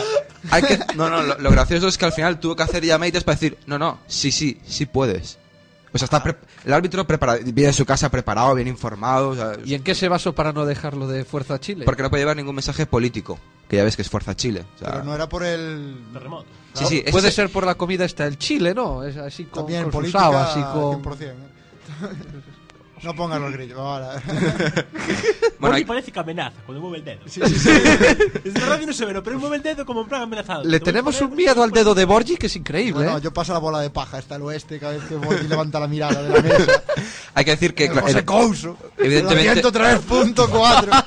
[SPEAKER 7] Hay que, no, no, lo, lo gracioso es que al final tuvo que hacer llamadas para decir, no, no, sí, sí, sí puedes. O sea, está pre- el árbitro preparado, viene de su casa preparado, bien informado, o sea,
[SPEAKER 5] ¿Y en qué se basó para no dejarlo de Fuerza Chile?
[SPEAKER 7] porque no puede llevar ningún mensaje político, que ya ves que es Fuerza Chile. o sea,
[SPEAKER 1] Pero no era por el.
[SPEAKER 6] Terremoto.
[SPEAKER 7] sí, sí,
[SPEAKER 5] Puede
[SPEAKER 7] ese-
[SPEAKER 5] ser por la comida esta el Chile, ¿no? Es así con,
[SPEAKER 1] También
[SPEAKER 5] con
[SPEAKER 1] política.
[SPEAKER 5] con...
[SPEAKER 1] 100%, ¿eh? (laughs) No pongas los grillos. Ahora. (laughs)
[SPEAKER 7] Bueno,
[SPEAKER 6] Borgi
[SPEAKER 7] hay-
[SPEAKER 6] parece que amenaza cuando mueve el dedo.
[SPEAKER 1] Sí, sí, sí. (laughs)
[SPEAKER 6] Es de radio no se ve, ¿no? pero mueve el dedo como en plan amenazado.
[SPEAKER 5] Le
[SPEAKER 6] Te voy a
[SPEAKER 5] tenemos
[SPEAKER 6] poner-
[SPEAKER 5] un miedo al dedo de Borgi que es increíble,
[SPEAKER 1] Bueno,
[SPEAKER 5] ¿eh?
[SPEAKER 1] yo paso la bola de paja hasta el oeste cada vez que Borgi levanta la mirada de la mesa. (laughs)
[SPEAKER 7] hay que decir que...
[SPEAKER 1] El José Couso.
[SPEAKER 7] Evidentemente-
[SPEAKER 1] 103.4.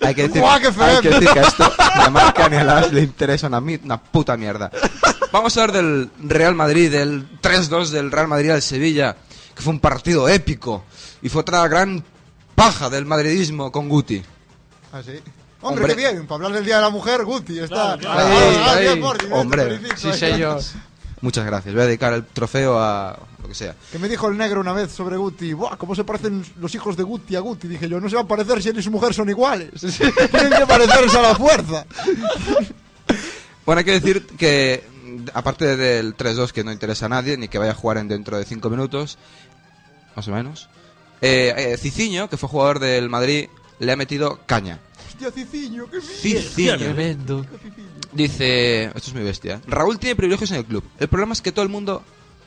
[SPEAKER 7] Hay que decir,
[SPEAKER 1] Guac FM.
[SPEAKER 7] hay que, decir que a esto ni a Marca ni a las le interesa una, mi- una puta mierda. Vamos a hablar del Real Madrid, del 3-2 del Real Madrid al Sevilla, que fue un partido épico y fue otra gran paja del madridismo con Guti.
[SPEAKER 1] Ah, sí. Hombre,
[SPEAKER 7] Hombre.
[SPEAKER 1] qué bien, para hablar del Día de la Mujer, Guti está.
[SPEAKER 6] Claro, claro.
[SPEAKER 1] Ah,
[SPEAKER 5] Ahí,
[SPEAKER 1] ah,
[SPEAKER 5] ahí.
[SPEAKER 1] Bien,
[SPEAKER 7] Hombre,
[SPEAKER 5] Sí, señor.
[SPEAKER 7] Muchas gracias. Voy a dedicar el trofeo a lo que sea.
[SPEAKER 1] Que me dijo el negro una vez sobre Guti, Buah, ¿cómo se parecen los hijos de Guti a Guti? Dije yo, no se van a parecer si él y su mujer son iguales. (laughs) Tienen que parecerse a la fuerza. (laughs)
[SPEAKER 7] Bueno, hay que decir que, aparte del 3-2 que no interesa a nadie, ni que vaya a jugar en dentro de 5 minutos, más o menos, eh, eh, Cicinho, que fue jugador del Madrid, le ha metido caña.
[SPEAKER 1] Hostia, Ciciño, qué.
[SPEAKER 7] Cicinho.
[SPEAKER 5] Tremendo.
[SPEAKER 7] Dice, esto es muy bestia. Raúl tiene privilegios en el club. El problema es que todo el mundo,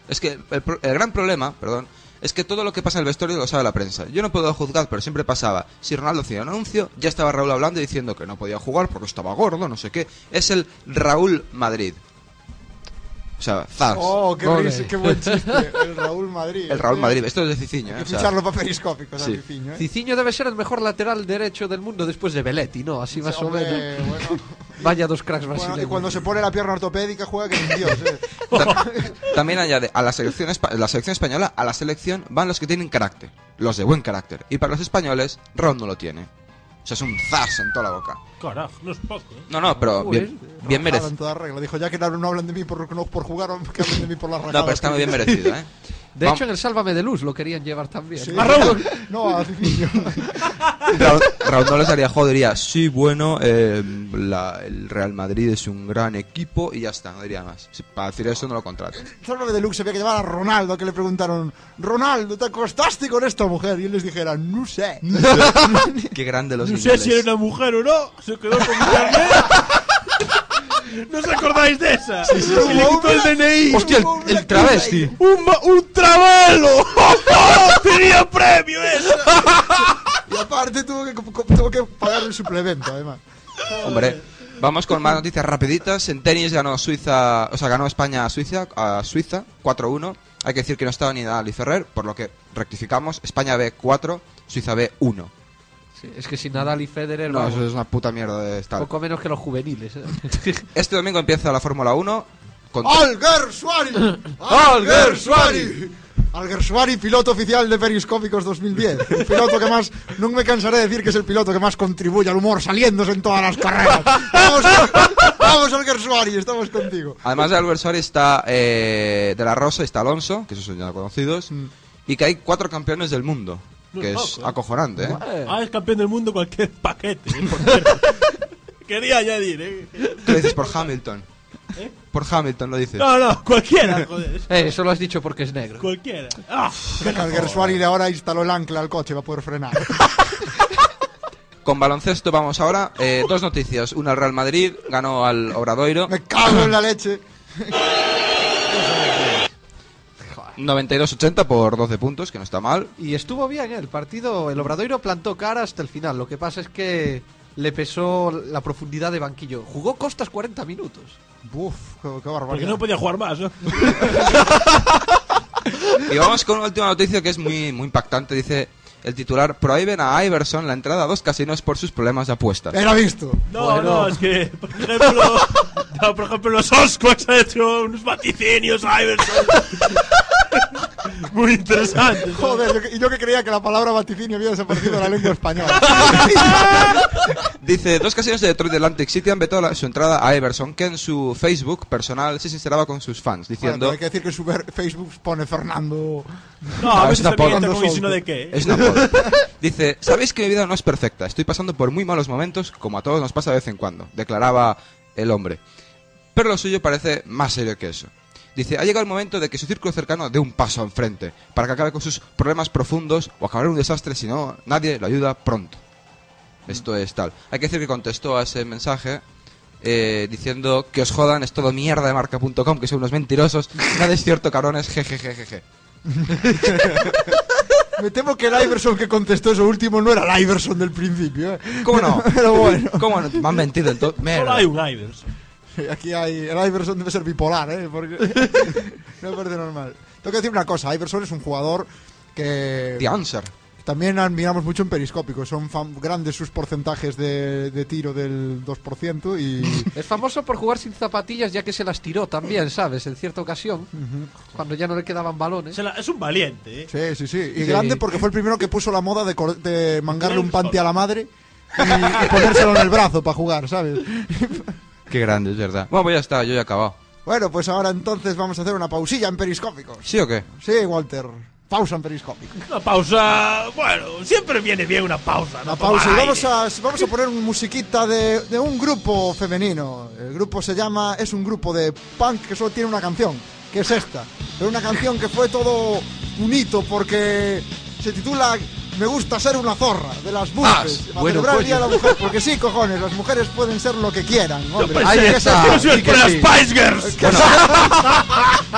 [SPEAKER 7] es que el, pro- el gran problema, perdón, es que todo lo que pasa en el vestuario lo sabe la prensa. Yo no puedo juzgar, pero siempre pasaba. Si Ronaldo hacía un anuncio, ya estaba Raúl hablando y diciendo que no podía jugar porque estaba gordo, no sé qué. Es el Raúl Madrid. O sea, Zars.
[SPEAKER 1] Oh, qué,
[SPEAKER 5] Ole.
[SPEAKER 1] risa, qué buen chiste. El Raúl Madrid.
[SPEAKER 7] el Raúl
[SPEAKER 1] tío.
[SPEAKER 7] Madrid. Esto es de Cicinho,
[SPEAKER 1] Hay
[SPEAKER 7] ¿eh?
[SPEAKER 1] que
[SPEAKER 7] O sea,
[SPEAKER 1] ficharlo para periscópicos
[SPEAKER 7] sí.
[SPEAKER 1] a Ciciño, ¿eh?
[SPEAKER 5] Cicinho debe ser el mejor lateral derecho del mundo después de Belletti, ¿no? Así más o menos.
[SPEAKER 1] bueno, (laughs)
[SPEAKER 5] Vaya dos cracks
[SPEAKER 1] bueno,
[SPEAKER 5] brasileños.
[SPEAKER 1] y cuando se pone la pierna ortopédica juega que Dios, ¿eh?
[SPEAKER 7] ta- (laughs) también añade, a la selección, la selección española, a la selección van los que tienen carácter. Los de buen carácter. Y para los españoles, Raúl no lo tiene. O sea, es un zas en toda la boca.
[SPEAKER 6] Carajo, no es poco. ¿eh?
[SPEAKER 7] No, no, pero
[SPEAKER 1] Joder,
[SPEAKER 7] bien, bien
[SPEAKER 1] rajada
[SPEAKER 7] merecido.
[SPEAKER 1] en toda regla. Dijo, ya que no no hablan de mí por, no por jugar, que hablen de mí por la rajada.
[SPEAKER 7] No, pero está muy bien merecido, ¿eh? (laughs)
[SPEAKER 5] De hecho, en el Sálvame de Luz lo querían llevar también.
[SPEAKER 1] Sí. (laughs)
[SPEAKER 6] ¡A Raúl!
[SPEAKER 1] No, a.
[SPEAKER 7] Raúl, (laughs) Raúl no les haría juego, diría, sí, bueno, eh, la- el Real Madrid es un gran equipo y ya está, no diría más. Si- para decir eso no lo contrato.
[SPEAKER 1] Sálvame de Lux había que llevar a Ronaldo, que le preguntaron, Ronaldo, ¿te acostaste con esta mujer? Y él les dijera, no sé. (laughs)
[SPEAKER 7] Qué grande los
[SPEAKER 6] No sé si era una mujer o no. Se quedó con mi carnet. ¿No os acordáis de esa?
[SPEAKER 1] sí,
[SPEAKER 6] y le quitó el DNI.
[SPEAKER 5] Hostia, el, el travesti.
[SPEAKER 6] ¡Un, un travelo! (laughs) ¡Tenía premio eso!
[SPEAKER 1] Y aparte tuvo que, tuvo que pagar el suplemento, además.
[SPEAKER 7] Hombre, vamos con más noticias rapiditas. En tenis ganó Suiza, o sea, ganó España a Suiza, a Suiza 4-1. Hay que decir que no estaba ni Nadal ni Ferrer, por lo que rectificamos. España B4, Suiza B1.
[SPEAKER 5] Sí, es que sin Nadal y Federer,
[SPEAKER 7] No,
[SPEAKER 5] vamos,
[SPEAKER 7] eso es una puta mierda de estar.
[SPEAKER 5] poco menos que los juveniles. ¿eh? (laughs)
[SPEAKER 7] Este domingo empieza la Fórmula 1 con
[SPEAKER 1] ¡Alger Suari! ¡Alger Suari! Alger Suari, piloto oficial de Periscópicos 2010. El piloto que más, no me cansaré de decir que es el piloto que más contribuye al humor saliéndose en todas las carreras. Vamos, (laughs) vamos Alger Suari, estamos contigo.
[SPEAKER 7] Además de Albert Suárez está eh, De La Rosa, está Alonso, que esos son ya conocidos, y que hay cuatro campeones del mundo, que
[SPEAKER 6] es ¿eh?
[SPEAKER 7] acojonante, ¿eh?
[SPEAKER 6] Ah, es campeón del mundo cualquier paquete. ¿eh? Por cierto. (laughs) Quería añadir, ¿eh?
[SPEAKER 7] Tú lo dices por Hamilton.
[SPEAKER 6] ¿Eh?
[SPEAKER 7] Por Hamilton lo dices.
[SPEAKER 6] No, no, cualquiera, joder.
[SPEAKER 5] Eh, eso lo has dicho porque es negro.
[SPEAKER 6] Cualquiera. ¡Ah!
[SPEAKER 1] Alger Suari ahora instaló el ancla al coche, va a poder frenar. (laughs)
[SPEAKER 7] Con baloncesto vamos ahora. Eh, dos noticias. Una, el Real Madrid ganó al Obradoiro.
[SPEAKER 1] Me cago en la leche. (laughs)
[SPEAKER 7] 92-80 por 12 puntos, que no está mal.
[SPEAKER 5] Y estuvo bien ¿eh? el partido. El Obradoiro plantó cara hasta el final. Lo que pasa es que le pesó la profundidad de banquillo. Jugó Costas 40 minutos.
[SPEAKER 1] Uf, qué, qué
[SPEAKER 6] Porque
[SPEAKER 1] barbaridad.
[SPEAKER 6] no podía jugar más, ¿no? (laughs)
[SPEAKER 7] Y vamos con una última noticia que es muy, muy impactante. Dice el titular, prohíben a Iverson la entrada a dos casinos por sus problemas de apuestas.
[SPEAKER 1] Era visto.
[SPEAKER 6] No,
[SPEAKER 5] Bueno.
[SPEAKER 6] no, es que, por ejemplo, (laughs) no, por ejemplo, los Osquaks ha hecho unos vaticinios a Iverson. (laughs) (laughs) Muy interesante.
[SPEAKER 1] Joder, yo que- y yo que creía que la palabra vaticinio había desaparecido de la lengua española. (laughs)
[SPEAKER 7] Dice, dos casinos de Detroit Atlantic City han vetado la- su entrada a Iverson, que en su Facebook personal se sinceraba con sus fans,
[SPEAKER 1] Bueno,
[SPEAKER 7] diciendo...
[SPEAKER 1] pero hay que decir que su Facebook pone Fernando.
[SPEAKER 6] No, a
[SPEAKER 7] Ah,
[SPEAKER 6] veces signo de qué.
[SPEAKER 7] Es una. (laughs) Dice, sabéis que mi vida no es perfecta, estoy pasando por muy malos momentos, como a todos nos pasa de vez en cuando, declaraba el hombre. Pero lo suyo parece más serio que eso. Dice, ha llegado el momento de que su círculo cercano dé un paso enfrente, para que acabe con sus problemas profundos o acabar en un desastre si no, nadie lo ayuda pronto. Esto es tal. Hay que decir que contestó a ese mensaje eh, diciendo que os jodan, es todo mierda de marca.com, que son unos mentirosos, (laughs) nada es cierto, cabrones, jejejejeje. (laughs)
[SPEAKER 1] Me temo que el Iverson que contestó eso último no era el Iverson del principio. ¿eh?
[SPEAKER 7] ¿Cómo no? (laughs)
[SPEAKER 1] Pero bueno.
[SPEAKER 7] ¿Cómo no? Me han mentido en todo.
[SPEAKER 6] Solo hay un Iverson. (laughs)
[SPEAKER 1] Aquí hay. El Iverson debe ser bipolar, ¿eh? Porque. (laughs) no me parece normal. Tengo que decir una cosa: Iverson es un jugador que.
[SPEAKER 7] The answer.
[SPEAKER 1] También admiramos mucho en Periscópico. Son fam- grandes sus porcentajes de, de tiro del 2% y. (laughs)
[SPEAKER 5] Es famoso por jugar sin zapatillas ya que se las tiró también, ¿sabes? En cierta ocasión, cuando ya no le quedaban balones.
[SPEAKER 6] Se la- es un valiente, ¿eh?
[SPEAKER 1] Sí, sí, sí. Y
[SPEAKER 5] Sí.
[SPEAKER 1] grande porque fue el primero que puso la moda de, de mangarle un panty a la madre y, y ponérselo en el brazo para jugar, ¿sabes?
[SPEAKER 7] Qué grande, es verdad. Bueno, pues ya está, yo ya he acabado.
[SPEAKER 1] Bueno, pues ahora entonces vamos a hacer una pausilla en Periscópicos.
[SPEAKER 7] ¿Sí o qué?
[SPEAKER 1] Sí, Walter. Pausa en Periscópicos.
[SPEAKER 6] Una pausa. Bueno, siempre viene bien una pausa.
[SPEAKER 1] Una
[SPEAKER 6] ¿no?
[SPEAKER 1] pausa.
[SPEAKER 6] Tomar
[SPEAKER 1] Y vamos a, vamos a poner una musiquita de, de un grupo femenino. El grupo se llama, es un grupo de punk que solo tiene una canción, que es esta. Pero una canción que fue todo un hito porque se titula Me gusta ser una zorra, de las buses.
[SPEAKER 5] Ah, bueno,
[SPEAKER 1] celebrar el Día de la. Mujer. Porque sí, cojones, las mujeres pueden ser lo que quieran. Hombre.
[SPEAKER 5] Ahí
[SPEAKER 1] ¿Qué es
[SPEAKER 5] está.
[SPEAKER 1] esto?
[SPEAKER 6] Quiero ser
[SPEAKER 5] Sí que
[SPEAKER 6] por las
[SPEAKER 5] sí.
[SPEAKER 6] Spice Girls.
[SPEAKER 1] ¿Qué, es,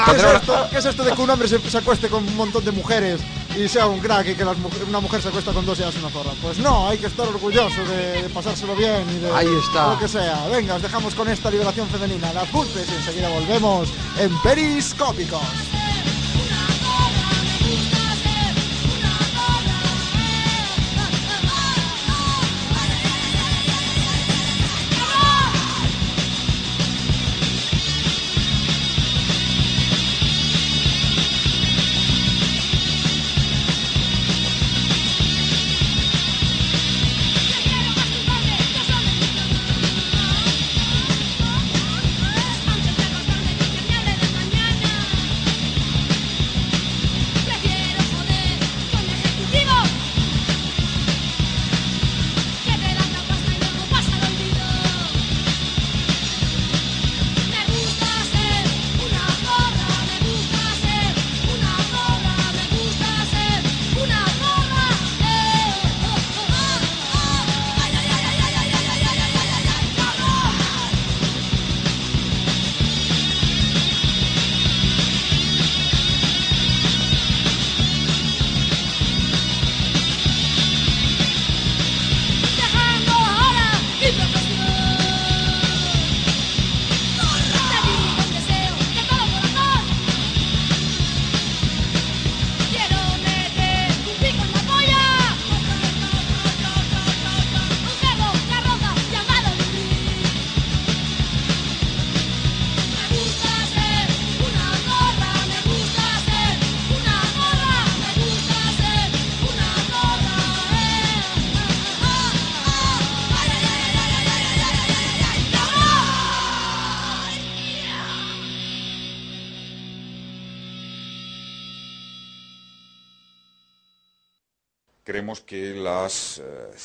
[SPEAKER 1] ¿Qué es esto? ¿Qué es esto de que un hombre se, se acueste con un montón de mujeres y sea un crack y que las una mujer se acuesta con dos y hace una zorra? Pues no, hay que estar orgulloso de, de pasárselo bien y de
[SPEAKER 5] Ahí está.
[SPEAKER 1] lo que sea. Venga, os dejamos con esta liberación femenina, las Bulpes, y enseguida volvemos en Periscópicos.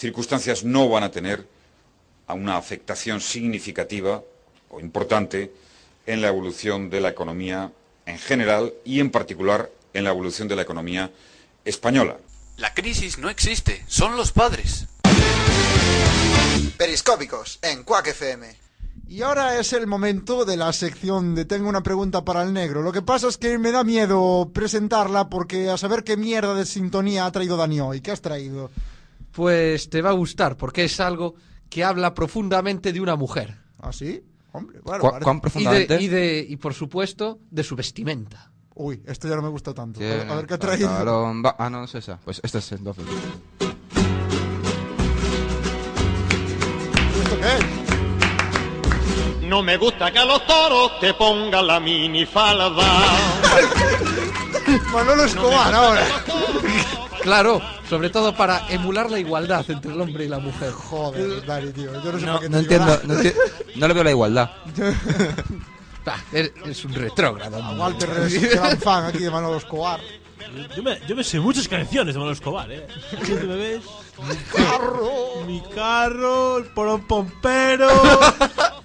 [SPEAKER 11] Circunstancias no van a tener a una afectación significativa o importante en la evolución de la economía en general y en particular en la evolución de la economía española.
[SPEAKER 12] La crisis no existe, son los padres.
[SPEAKER 9] Periscópicos en Quack FM.
[SPEAKER 1] Y ahora es el momento de la sección de Tengo una pregunta para el negro. Lo que pasa es que me da miedo presentarla porque a saber qué mierda de sintonía ha traído Dani hoy. ¿Qué has traído?
[SPEAKER 5] Pues te va a gustar porque es algo que habla profundamente de una mujer.
[SPEAKER 1] ¿Ah, sí? Hombre, bueno,
[SPEAKER 7] ¿Cuá-
[SPEAKER 1] parece-
[SPEAKER 7] cuán
[SPEAKER 5] Y, de,
[SPEAKER 7] profundamente?
[SPEAKER 5] y, de, y por supuesto de su vestimenta.
[SPEAKER 1] Uy, esto ya no me gusta tanto. A ver, a ver qué ha traído.
[SPEAKER 7] Ah, no, no es esa. Pues esta es entonces.
[SPEAKER 1] ¿Esto qué es?
[SPEAKER 13] No me gusta que a los toros te pongan la minifalda. (laughs)
[SPEAKER 1] Manolo Escobar ahora.
[SPEAKER 5] Claro, sobre todo para emular la igualdad entre el hombre y la mujer.
[SPEAKER 1] Joder, Dani, tío. Yo no sé
[SPEAKER 7] No,
[SPEAKER 1] por qué
[SPEAKER 7] no
[SPEAKER 1] te digo
[SPEAKER 7] entiendo,
[SPEAKER 1] nada.
[SPEAKER 7] no, enti- no le veo la igualdad.
[SPEAKER 5] Bah, (laughs) es, es un retrógrado.
[SPEAKER 1] A
[SPEAKER 5] hombre.
[SPEAKER 1] Walter es gran fan aquí de Manolo Escobar.
[SPEAKER 6] Yo me, yo me sé muchas canciones de Manolo Escobar, ¿eh? Aquí te me ves. (laughs) Mi carro. Mi carro, el porón pompero. (laughs)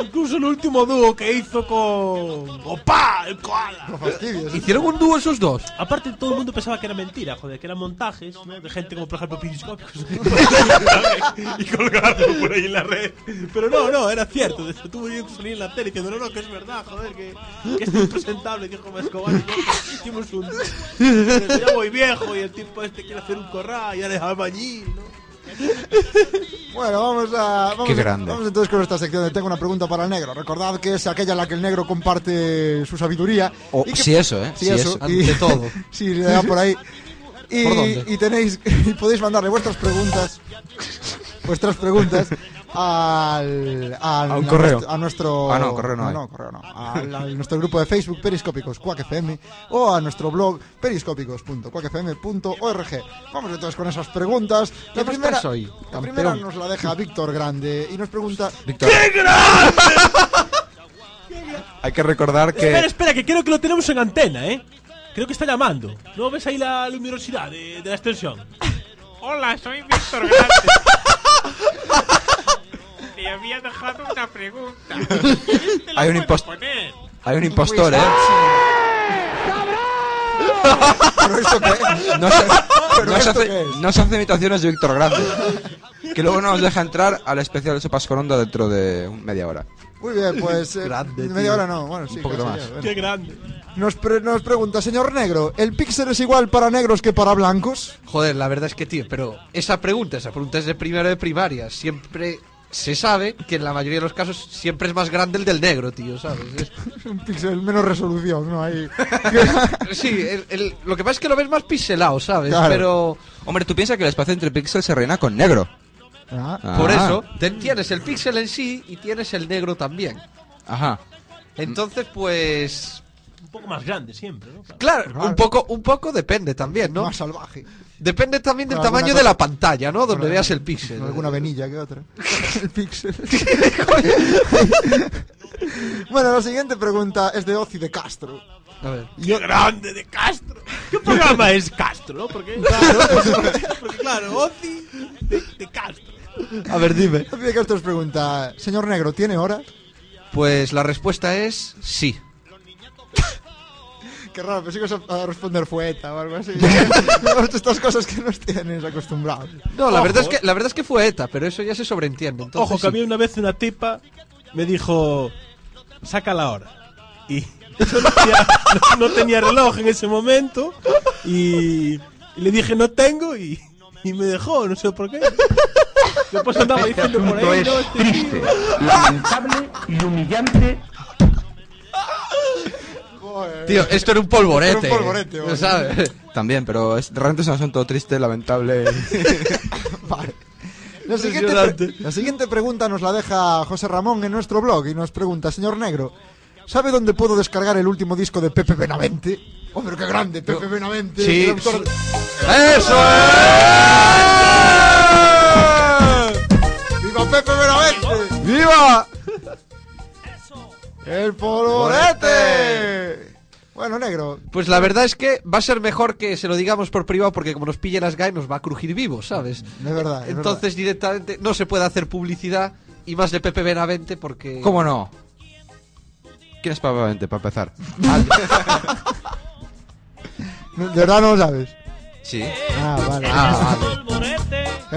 [SPEAKER 6] Incluso el último dúo que hizo con. ¡Opa! ¡El koala!
[SPEAKER 1] No fastidies.
[SPEAKER 5] ¿Hicieron un dúo esos dos?
[SPEAKER 6] Aparte, todo el mundo pensaba que era mentira, joder, que eran montajes ¿no? de gente como, por ejemplo, Periscópicos. (laughs) y colgarlo por ahí en la red. Pero no, no, era cierto. Yo que salir en la tele diciendo, no, no, que es verdad, joder, que, que es impresentable, dijo Escobar. Y yo, hicimos un. Pero ya voy viejo y el tipo este quiere hacer un corral y ahora es albañil, ¿no?
[SPEAKER 1] Bueno, vamos a. Vamos,
[SPEAKER 7] Qué grande.
[SPEAKER 1] Vamos entonces con esta sección de Tengo una pregunta para el negro. Recordad que es aquella en la que el negro comparte su sabiduría.
[SPEAKER 7] O-
[SPEAKER 1] y que-
[SPEAKER 7] sí, eso, ¿eh?
[SPEAKER 1] Sí,
[SPEAKER 7] Sí,
[SPEAKER 1] eso.
[SPEAKER 7] eso.
[SPEAKER 1] y-
[SPEAKER 5] Ante todo. (laughs)
[SPEAKER 1] sí, le da por ahí. Y,
[SPEAKER 5] ¿Por dónde?
[SPEAKER 1] y tenéis. (laughs) Y podéis mandarle vuestras preguntas. Vuestras preguntas al, al-
[SPEAKER 7] A un correo.
[SPEAKER 1] nuestro- A nuestro,
[SPEAKER 7] Ah, no, correo no hay.
[SPEAKER 1] no, correo no. Al- a nuestro grupo de Facebook Periscópicos Quack FM o a nuestro blog periscópicos.quackfm.org. Vamos entonces con esas preguntas. La
[SPEAKER 5] ¿Quién
[SPEAKER 1] primera,
[SPEAKER 5] hoy,
[SPEAKER 1] la primera nos la deja Víctor Grande y nos pregunta
[SPEAKER 7] Víctor. (laughs) Hay que recordar
[SPEAKER 6] Espera,
[SPEAKER 7] que.
[SPEAKER 6] espera, que creo que lo tenemos en antena, ¿eh? Creo que está llamando. ¿No ves ahí la luminosidad de, de la extensión? (laughs)
[SPEAKER 14] Hola, soy Víctor Grande. (laughs) Había dejado una pregunta. (laughs) Te la
[SPEAKER 7] Hay un
[SPEAKER 14] puedo
[SPEAKER 7] impost-
[SPEAKER 14] poner.
[SPEAKER 7] Hay un impostor, ¿eh?
[SPEAKER 1] ¿Pero esto qué es? (laughs)
[SPEAKER 7] No se,
[SPEAKER 1] ¿Pero
[SPEAKER 7] no se
[SPEAKER 1] esto
[SPEAKER 7] hace,
[SPEAKER 1] qué es?
[SPEAKER 7] no se hace imitaciones de Víctor Grande. Que luego no nos deja entrar al especial de Sopas con Onda dentro de un- media hora.
[SPEAKER 1] Muy bien, pues eh,
[SPEAKER 5] Grande,
[SPEAKER 1] media
[SPEAKER 5] tío.
[SPEAKER 1] hora no, bueno, sí,
[SPEAKER 7] Un poquito
[SPEAKER 1] casi
[SPEAKER 7] más.
[SPEAKER 1] ya, bueno.
[SPEAKER 6] ¡Qué grande!
[SPEAKER 1] Nos, pre- nos pregunta, señor negro, ¿el píxel es igual para negros que para blancos?
[SPEAKER 5] Joder, la verdad es que, tío, pero esa pregunta, esa pregunta es de primero de primaria. Siempre se sabe que en la mayoría de los casos siempre es más grande el del negro, tío, ¿sabes? Es- (laughs)
[SPEAKER 1] un píxel menos resolución, ¿no? Ahí. (laughs)
[SPEAKER 5] sí, el- el- lo que pasa es que lo ves más pixelado, ¿sabes?
[SPEAKER 1] Claro.
[SPEAKER 5] Pero
[SPEAKER 7] Hombre, tú piensas que el espacio entre píxeles se reina con negro.
[SPEAKER 1] Ah,
[SPEAKER 5] por
[SPEAKER 7] Ah.
[SPEAKER 5] eso te- tienes el píxel en sí y tienes el negro también.
[SPEAKER 7] Ajá.
[SPEAKER 5] Entonces, pues...
[SPEAKER 6] Un poco más grande siempre, ¿no?
[SPEAKER 5] Claro,
[SPEAKER 1] Claro.
[SPEAKER 5] un poco, un poco depende también, ¿no?
[SPEAKER 1] Más salvaje.
[SPEAKER 5] Depende también del tamaño
[SPEAKER 1] cosa-
[SPEAKER 5] de la pantalla, ¿no? Donde veas el píxel.
[SPEAKER 1] Alguna venilla que otra. (laughs) el píxel. (laughs) bueno, la siguiente pregunta es de Ozi de Castro.
[SPEAKER 5] A ver.
[SPEAKER 6] ¡Qué grande de Castro! ¿Qué programa es Castro? Porque, claro, porque, claro Ozi de, de Castro.
[SPEAKER 5] A ver, dime.
[SPEAKER 1] Ozi de Castro os pregunta, señor negro, ¿tiene hora?
[SPEAKER 5] Pues la respuesta es sí.
[SPEAKER 1] Qué raro, pensé que ibas a a responder fueta o algo así. (laughs) Estas cosas que nos tienes acostumbrados.
[SPEAKER 5] No, la
[SPEAKER 6] Ojo,
[SPEAKER 5] verdad es que la verdad es que fue ETA, pero eso ya se sobreentiende. Entonces,
[SPEAKER 6] Ojo, que a
[SPEAKER 5] sí.
[SPEAKER 6] mí una vez una tipa me dijo, saca la hora. Y (laughs) yo no tenía, no- no tenía reloj en ese momento. Y, y le dije, no tengo. Y, y me dejó, no sé por qué. Después andaba
[SPEAKER 10] Este
[SPEAKER 6] diciendo por ahí,
[SPEAKER 10] es
[SPEAKER 6] no, este
[SPEAKER 10] triste,
[SPEAKER 6] tío.
[SPEAKER 10] lamentable y humillante.
[SPEAKER 5] Tío, esto era un polvorete.
[SPEAKER 1] Era un polvorete, vale.
[SPEAKER 5] ¿sabes?
[SPEAKER 7] También, pero es, realmente es un asunto triste, lamentable. (laughs)
[SPEAKER 1] Vale. La siguiente, la siguiente pregunta nos la deja José Ramón en nuestro blog y nos pregunta, señor Negro, ¿sabe dónde puedo descargar el último disco de Pepe Benavente? ¡Hombre, qué grande! Pepe Benavente.
[SPEAKER 5] Sí,
[SPEAKER 1] el autor-
[SPEAKER 5] ¡Eso
[SPEAKER 1] ¡Viva Pepe Benavente!
[SPEAKER 5] ¡Viva!
[SPEAKER 1] ¡El polvorete! Bueno, negro.
[SPEAKER 5] Pues la verdad es que va a ser mejor que se lo digamos por privado porque como nos pille las GAE nos va a crujir vivos, ¿sabes?
[SPEAKER 1] Es verdad. es
[SPEAKER 5] Entonces directamente no se puede hacer publicidad y más de Pepe Benavente porque...
[SPEAKER 7] ¿Cómo no? ¿Quién es Papa Vente, para empezar? (laughs)
[SPEAKER 1] De verdad no lo sabes.
[SPEAKER 7] Sí.
[SPEAKER 1] Ah, vale.
[SPEAKER 5] Ah, vale.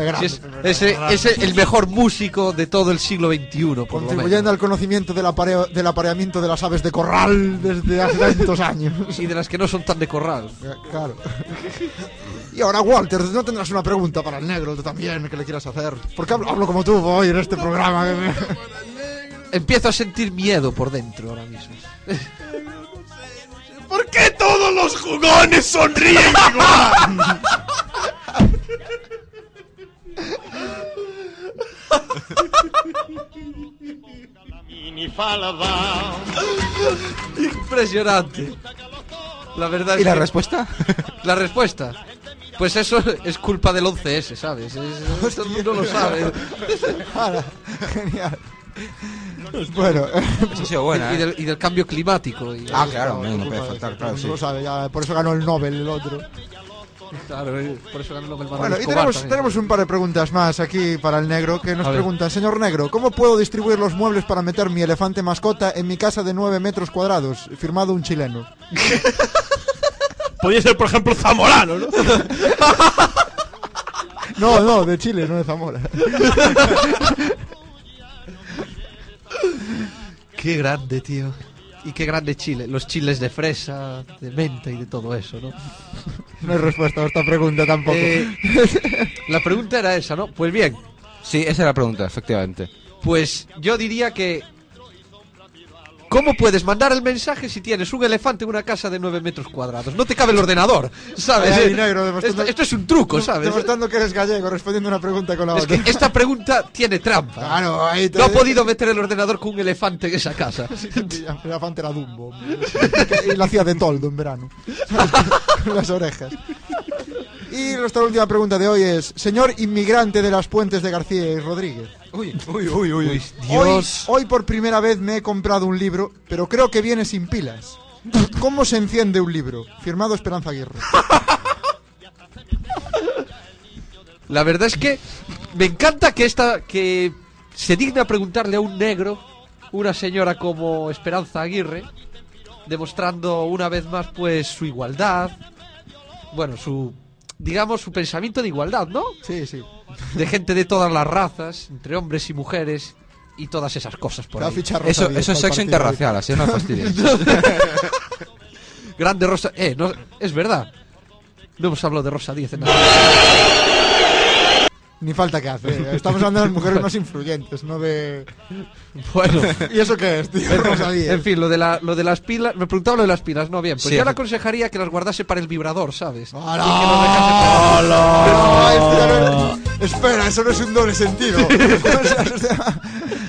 [SPEAKER 1] Grande,
[SPEAKER 5] Es, ese, el mejor músico de todo el siglo XXI, por lo menos.
[SPEAKER 1] Contribuyendo al conocimiento del, apareo- del apareamiento de las aves de corral desde hace tantos años. (laughs)
[SPEAKER 5] Y de las que no son tan de corral.
[SPEAKER 1] Claro. Y ahora, Walter, ¿no tendrás una pregunta para el negro tú también que le quieras hacer? Porque hablo, hablo como tú hoy en este programa. que (laughs) me-
[SPEAKER 5] Empiezo a sentir miedo por dentro ahora mismo. (laughs)
[SPEAKER 6] ¿Por qué todos los jugones sonríen igual? (laughs)
[SPEAKER 5] Impresionante. La verdad
[SPEAKER 7] ¿Y
[SPEAKER 5] es
[SPEAKER 7] la
[SPEAKER 5] que-
[SPEAKER 7] respuesta? (laughs)
[SPEAKER 5] La respuesta. Pues eso es culpa del 11S, ¿sabes? Es- todo el mundo lo sabe. (laughs)
[SPEAKER 1] Ahora, genial. Bueno,
[SPEAKER 7] Esa ha sido buena,
[SPEAKER 5] y,
[SPEAKER 7] ¿eh?
[SPEAKER 5] del, y del cambio climático. y-
[SPEAKER 7] Ah, claro, hombre, no puede
[SPEAKER 1] de
[SPEAKER 7] faltar, claro,
[SPEAKER 1] no
[SPEAKER 7] sí.
[SPEAKER 1] lo sabe, ya, por eso ganó el Nobel el otro.
[SPEAKER 5] Claro, eh, por eso ganó el Manuel
[SPEAKER 1] Bueno, y tenemos, tenemos un par de preguntas más aquí para el negro que nos
[SPEAKER 5] A ver.
[SPEAKER 1] preguntan, señor negro, ¿cómo puedo distribuir los muebles para meter mi elefante mascota en mi casa de 9 metros cuadrados? Firmado un chileno.
[SPEAKER 6] Podría ser, por ejemplo, Zamorano, ¿no?
[SPEAKER 1] No, no, de Chile, no de Zamora.
[SPEAKER 5] Qué grande, tío. Y qué grande Chile. Los chiles de fresa, de menta y de todo eso, ¿no? (laughs)
[SPEAKER 1] No hay respuesta a esta pregunta tampoco.
[SPEAKER 5] Eh, la pregunta era esa, ¿no? Pues bien,
[SPEAKER 7] Sí, esa es la pregunta, efectivamente.
[SPEAKER 5] pues yo diría que... ¿Cómo puedes mandar el mensaje si tienes un elefante en una casa de 9 metros cuadrados? No te cabe el ordenador, ¿sabes?
[SPEAKER 1] Ay, negro, demostrando-
[SPEAKER 5] esto, esto es un truco, ¿sabes?
[SPEAKER 1] Demostrando que eres gallego, respondiendo una pregunta con la
[SPEAKER 5] Es
[SPEAKER 1] otra.
[SPEAKER 5] que esta pregunta tiene trampa.
[SPEAKER 1] Claro, ahí te-
[SPEAKER 5] No ha podido meter el ordenador con un elefante en esa casa. (laughs)
[SPEAKER 1] El elefante era Dumbo. (laughs) y lo hacía de toldo en verano. (laughs) Las orejas. Y nuestra última pregunta de hoy es: Señor inmigrante de las puentes de García y Rodríguez.
[SPEAKER 7] Uy, uy, uy, uy. uy.
[SPEAKER 1] Hoy, hoy por primera vez me he comprado un libro, pero creo que viene sin pilas. ¿Cómo se enciende un libro? Firmado Esperanza Aguirre. (laughs)
[SPEAKER 5] La verdad es que me encanta que esta que se digna preguntarle a un negro, una señora como Esperanza Aguirre, demostrando una vez más pues su igualdad, bueno, su digamos su pensamiento de igualdad, ¿no?
[SPEAKER 1] Sí, sí.
[SPEAKER 5] De gente de todas las razas, entre hombres y mujeres y todas esas cosas por ahí.
[SPEAKER 7] Eso, es sexo interracial, así no me (laughs) fastidies.
[SPEAKER 5] Grande Rosa, eh, no, es verdad. No hemos hablado de Rosa Díez en nada.
[SPEAKER 1] Ni falta que hace. (laughs) Estamos hablando de las mujeres más influyentes, no de.
[SPEAKER 5] Bueno. (laughs)
[SPEAKER 1] ¿Y eso qué es, tío?
[SPEAKER 5] En fin, lo de, la, lo de las pilas, me preguntaba lo de las pilas, no bien. Pues
[SPEAKER 7] Sí,
[SPEAKER 5] yo le aconsejaría que las guardase para el vibrador, ¿sabes? Para-
[SPEAKER 1] No, Espera, eso no es un doble sentido. (laughs) O sea,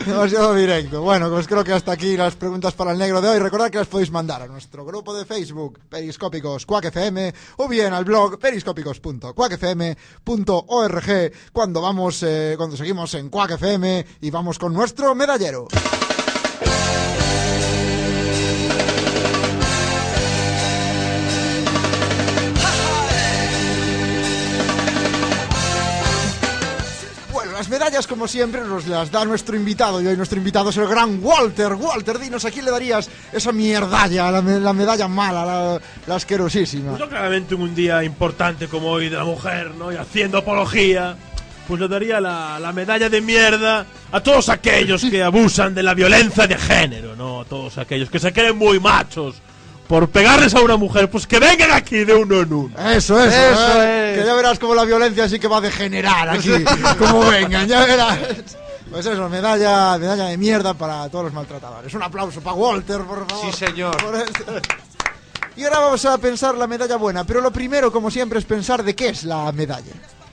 [SPEAKER 1] (laughs) Demasiado directo. Bueno, pues creo que hasta aquí las preguntas para el negro de hoy. Recordad que las podéis mandar a nuestro grupo de Facebook, Periscópicos Quack FM, o bien al blog periscópicos.quackfm.org cuando vamos, eh, cuando seguimos en Quack FM y vamos con nuestro medallero. Como siempre, nos las da nuestro invitado. Y hoy nuestro invitado es el gran Walter. Walter, dinos, ¿a quién le darías esa mierdalla, la, la medalla mala, la, la asquerosísima?
[SPEAKER 6] Pues claramente en un día importante como hoy de la mujer, ¿no? Y haciendo apología, pues le daría la, la medalla de mierda a todos aquellos que abusan de la violencia de género, ¿no? A todos aquellos que se creen muy machos por pegarles a una mujer, pues que vengan aquí de uno en uno.
[SPEAKER 1] Eso, eso,
[SPEAKER 5] Eso
[SPEAKER 1] ¿eh?
[SPEAKER 5] es.
[SPEAKER 1] Que ya verás cómo la violencia sí que va a degenerar aquí. como vengan, ya verás. Pues eso, medalla, medalla de mierda para todos los maltratadores. Un aplauso para Walter, por favor.
[SPEAKER 5] Sí, señor.
[SPEAKER 1] Y ahora vamos a pensar la medalla buena, pero lo primero, como siempre, es pensar de qué es la medalla.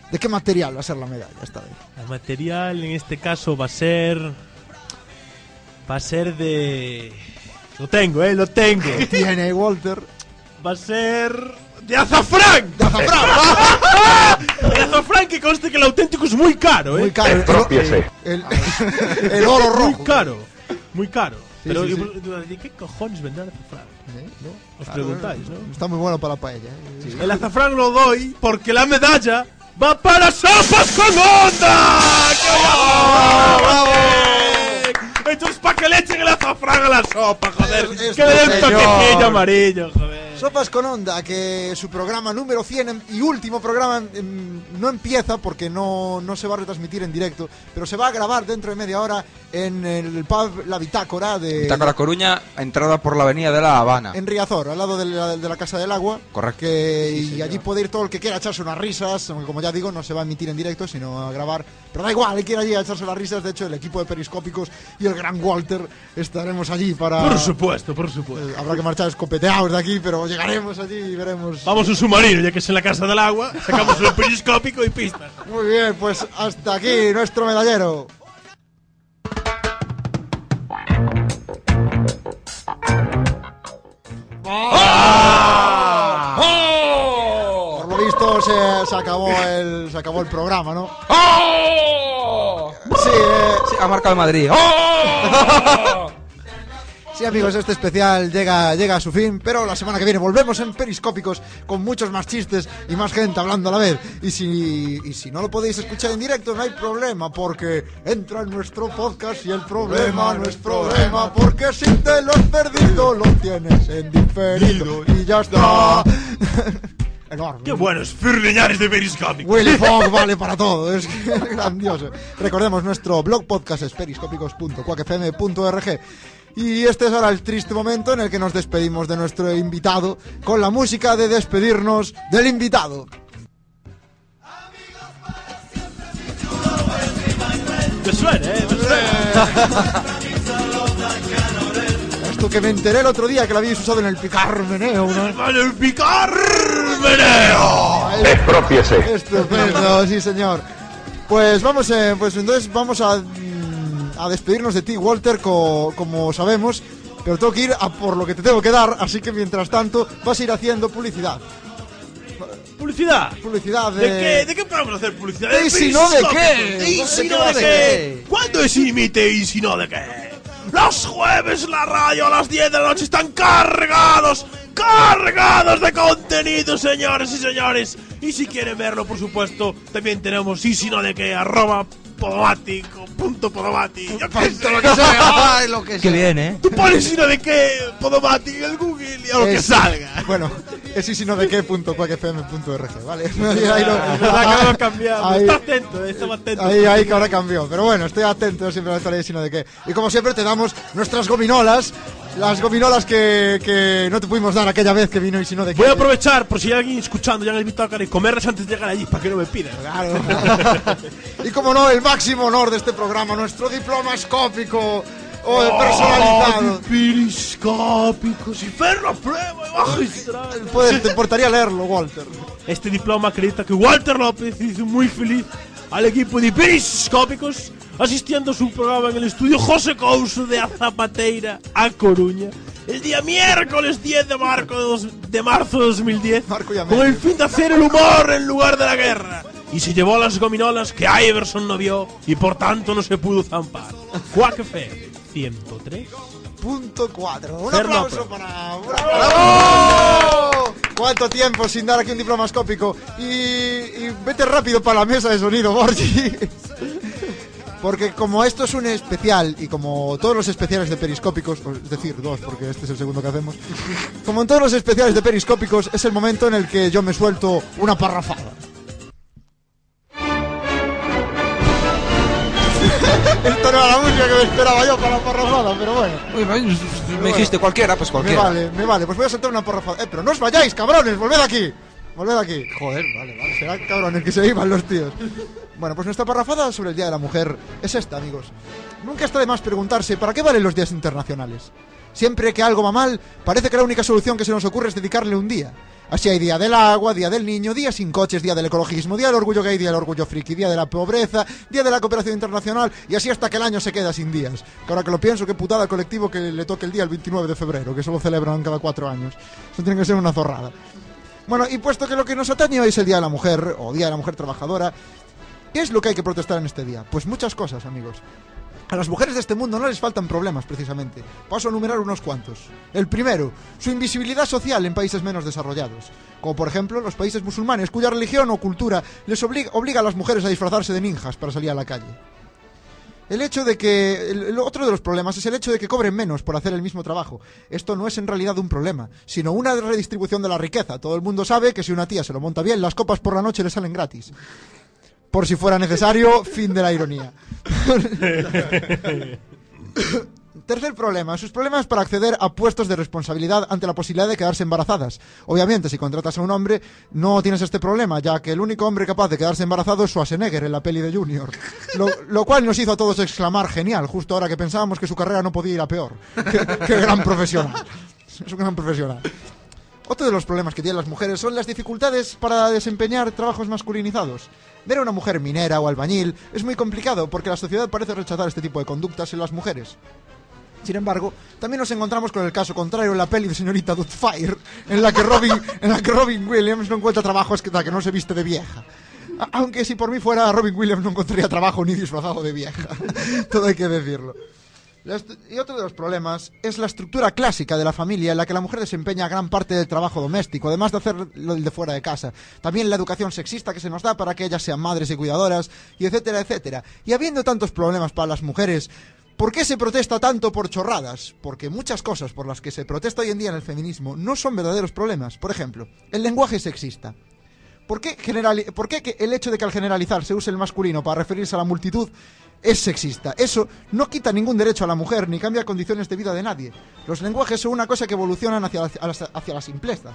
[SPEAKER 1] ¿De qué material va a ser la medalla esta vez?
[SPEAKER 6] El material en este caso va a ser. Va a ser de. Lo tengo, eh, lo tengo.
[SPEAKER 1] ¿Qué tiene Walter?
[SPEAKER 6] Va a ser. ¡De azafrán!
[SPEAKER 1] ¡De azafrán! (laughs)
[SPEAKER 6] El azafrán que conste que el auténtico es muy caro, eh.
[SPEAKER 1] Muy caro. El, el- el oro
[SPEAKER 6] Muy
[SPEAKER 1] rojo.
[SPEAKER 6] caro. Muy caro.
[SPEAKER 1] Sí,
[SPEAKER 6] Pero
[SPEAKER 1] sí, sí.
[SPEAKER 6] ¿qué cojones vendrá el azafrán? ¿No? Os
[SPEAKER 1] Claro,
[SPEAKER 6] preguntáis, ¿no?
[SPEAKER 1] Está muy bueno para la paella. ¿eh?
[SPEAKER 6] El azafrán lo doy porque la medalla va para Sopas con Onda. ¡Que ¡Bravo! Entonces, ¿para que le echen el azafrán a la sopa, joder?
[SPEAKER 1] Es-
[SPEAKER 6] que le den toquecillo amarillo, joder.
[SPEAKER 1] Sopas con Onda, que su programa número 100 em- y último programa em, no empieza porque no, no se va a retransmitir en directo, pero se va a grabar dentro de media hora en el pub La Bitácora de...
[SPEAKER 7] Bitácora Coruña, entrada por la avenida de La Habana.
[SPEAKER 1] En Riazor, al lado de la, de la Casa del Agua.
[SPEAKER 7] Correcto.
[SPEAKER 1] Que, y allí puede ir todo el que quiera echarse unas risas. aunque Como ya digo, no se va a emitir en directo, sino a grabar. Pero da igual, el que quiera allí a echarse las risas. De hecho, el equipo de periscópicos y el gran Walter estaremos allí para.
[SPEAKER 6] Por supuesto, por supuesto.
[SPEAKER 1] Eh, habrá que marchar escopeteados de aquí, pero llegaremos allí y veremos.
[SPEAKER 6] Vamos a un submarino, ya que es en la casa del agua, sacamos el periscópico y pistas.
[SPEAKER 1] Muy bien, pues hasta aquí nuestro medallero. Por lo visto se, se acabó el se acabó el programa, ¿no? Sí, eh,
[SPEAKER 7] Sí, ha marcado el Madrid. (laughs)
[SPEAKER 1] Sí, amigos, este especial llega, llega a su fin, pero la semana que viene volvemos en Periscópicos con muchos más chistes y más gente hablando a la vez. Y si, y si no lo podéis escuchar en directo, no hay problema, porque entra en nuestro podcast y el problema no es problema, porque si te lo has perdido, lo tienes en diferido y ya está. (laughs) Enorme.
[SPEAKER 6] Qué bueno es Firliñares de periscópico.
[SPEAKER 1] Willy (laughs) Fogg vale para todo, es (laughs) grandioso. Recordemos nuestro blog podcast es periscópicos.cuacfm.org. Y este es ahora el triste momento en el que nos despedimos de nuestro invitado con la música de despedirnos del invitado.
[SPEAKER 6] Me suena, eh, me suena. (laughs)
[SPEAKER 1] Esto que me enteré el otro día que lo habéis usado en el picar meneo. ¿no?
[SPEAKER 6] ¡Vale, el picar meneo!
[SPEAKER 1] Expropiese. Estupendo, sí señor. Pues vamos, eh, pues entonces vamos a, a despedirnos de ti, Walter, co- como sabemos. Pero tengo que ir a por lo que te tengo que dar, así que mientras tanto vas a ir haciendo publicidad.
[SPEAKER 6] ¿Publicidad?
[SPEAKER 1] Publicidad de...
[SPEAKER 6] ¿De qué, ¿De qué podemos hacer publicidad?
[SPEAKER 1] ¿Y si no de qué?
[SPEAKER 6] ¿Y
[SPEAKER 1] ¿De
[SPEAKER 6] si no de qué? ¿Cuándo es imite y si no de qué? Los jueves la radio a las 10 de la noche están cargados, cargados de contenido, señores y señores. Y si quieren verlo, por supuesto, también tenemos y si no de qué, arroba podomático, punto qué sé.
[SPEAKER 5] lo que sea, (laughs) ay, lo que
[SPEAKER 7] Qué
[SPEAKER 5] sea.
[SPEAKER 7] bien, ¿eh?
[SPEAKER 6] Tú pones si no de qué, podomati en el Google y a lo que
[SPEAKER 1] Es-
[SPEAKER 6] salga.
[SPEAKER 1] Bueno, es y si no de qué punto cuacfm.org, ¿vale? Ahí, (laughs) ahí lo-
[SPEAKER 6] ahora cambiamos.
[SPEAKER 1] ahí-
[SPEAKER 6] Está atento, eh, estaba atento.
[SPEAKER 1] Ahí, ahí que ahora cambió. Pero bueno, estoy atento siempre a estar sino de qué. Y como siempre te damos nuestras gominolas. Las gominolas que, que no te pudimos dar aquella vez que vino y si no de.
[SPEAKER 6] Voy a aprovechar por si hay alguien escuchando ya el Bitácora y comerlas antes de llegar allí para que no me pidan.
[SPEAKER 1] Claro. (laughs) y como no, el máximo honor de este programa, nuestro diploma escópico o de personalizado.
[SPEAKER 6] Periscópico, si ferro prueba y magistral.
[SPEAKER 1] Puede- te importaría leerlo, Walter.
[SPEAKER 6] Este diploma acredita que Walter López hizo muy feliz al equipo de Periscópicos asistiendo a su programa en el estudio José Couso de Azapateira, a Coruña, el día miércoles 10 de, marco de, marzo de 2010,
[SPEAKER 1] Marco ya
[SPEAKER 6] con el fin de hacer el humor en lugar de la guerra. Y se llevó las gominolas que Iverson no vio y por tanto no se pudo zampar. Quack FM 103.
[SPEAKER 1] Punto 4. Un aplauso para. ¡Bravo! ¿Cuánto tiempo sin dar aquí un diploma escópico? Y, y vete rápido para la mesa de sonido, Borgi. (laughs) Porque como esto es un especial y como todos los especiales de periscópicos, es decir, dos, porque este es el segundo que hacemos, como en todos los especiales de periscópicos, es el momento en el que yo me suelto una parrafada. (laughs) Esto no era la música que me esperaba yo para la bueno.
[SPEAKER 7] Me, me dijiste cualquiera, pues
[SPEAKER 1] Me
[SPEAKER 7] cualquiera.
[SPEAKER 1] vale, me vale. Pues voy a soltar una porrafada. Eh, pero no os vayáis, cabrones, volved aquí. Volved aquí. Joder, vale, vale. Será cabrones que se iban los tíos. Bueno, pues nuestra parrafada sobre el Día de la Mujer es esta, amigos. Nunca está de más preguntarse ¿para qué valen los días internacionales? Siempre que algo va mal, parece que la única solución que se nos ocurre es dedicarle un día. Así hay Día del Agua, Día del Niño, Día sin coches, Día del Ecologismo, Día del Orgullo Gay, Día del Orgullo Friki, Día de la Pobreza, Día de la Cooperación Internacional y así hasta que el año se queda sin días. Que ahora que lo pienso, qué putada al colectivo que le toque el día el 29 de febrero, que solo celebran cada cuatro años. Eso tiene que ser una zorrada. Bueno, y puesto que lo que nos atañe hoy es el Día de la Mujer, o Día de la Mujer Trabajadora, ¿qué es lo que hay que protestar en este día? Pues muchas cosas, amigos. A las mujeres de este mundo no les faltan problemas, precisamente. Paso a enumerar unos cuantos. El primero, su invisibilidad social en países menos desarrollados. Como por ejemplo los países musulmanes, cuya religión o cultura les obliga, obliga a las mujeres a disfrazarse de ninjas para salir a la calle. El hecho de que. Otro de los problemas es el hecho de que cobren menos por hacer el mismo trabajo. Esto no es en realidad un problema, sino una redistribución de la riqueza. Todo el mundo sabe que si una tía se lo monta bien, las copas por la noche le salen gratis. Por si fuera necesario, fin de la ironía. (laughs) Tercer problema, sus problemas para acceder a puestos de responsabilidad ante la posibilidad de quedarse embarazadas. Obviamente, si contratas a un hombre, no tienes este problema, ya que el único hombre capaz de quedarse embarazado es Schwarzenegger en la peli de Junior. Lo, lo cual nos hizo a todos exclamar, genial, justo ahora que pensábamos que su carrera no podía ir a peor. (laughs) Qué, qué gran profesional. Es un gran profesional. Otro de los problemas que tienen las mujeres son las dificultades para desempeñar trabajos masculinizados. Ver a una mujer minera o albañil es muy complicado porque la sociedad parece rechazar este tipo de conductas en las mujeres. Sin embargo, también nos encontramos con el caso contrario en la peli de señorita Doubtfire, en la que Robin, (laughs) en la que Robin Williams no encuentra trabajo hasta que no se viste de vieja. Aunque si por mí fuera, Robin Williams no encontraría trabajo ni disfrazado de vieja. (laughs) Todo hay que decirlo. Y otro de los problemas es la estructura clásica de la familia en la que la mujer desempeña gran parte del trabajo doméstico, además de hacer lo de fuera de casa. También la educación sexista que se nos da para que ellas sean madres y cuidadoras, y etcétera, etcétera. Y habiendo tantos problemas para las mujeres, ¿por qué se protesta tanto por chorradas? Porque muchas cosas por las que se protesta hoy en día en el feminismo no son verdaderos problemas. Por ejemplo, el lenguaje sexista. ¿Por qué, generali- por qué el hecho de que al generalizar se use el masculino para referirse a la multitud es sexista? Eso no quita ningún derecho a la mujer ni cambia condiciones de vida de nadie. Los lenguajes son una cosa que evolucionan hacia la simpleza.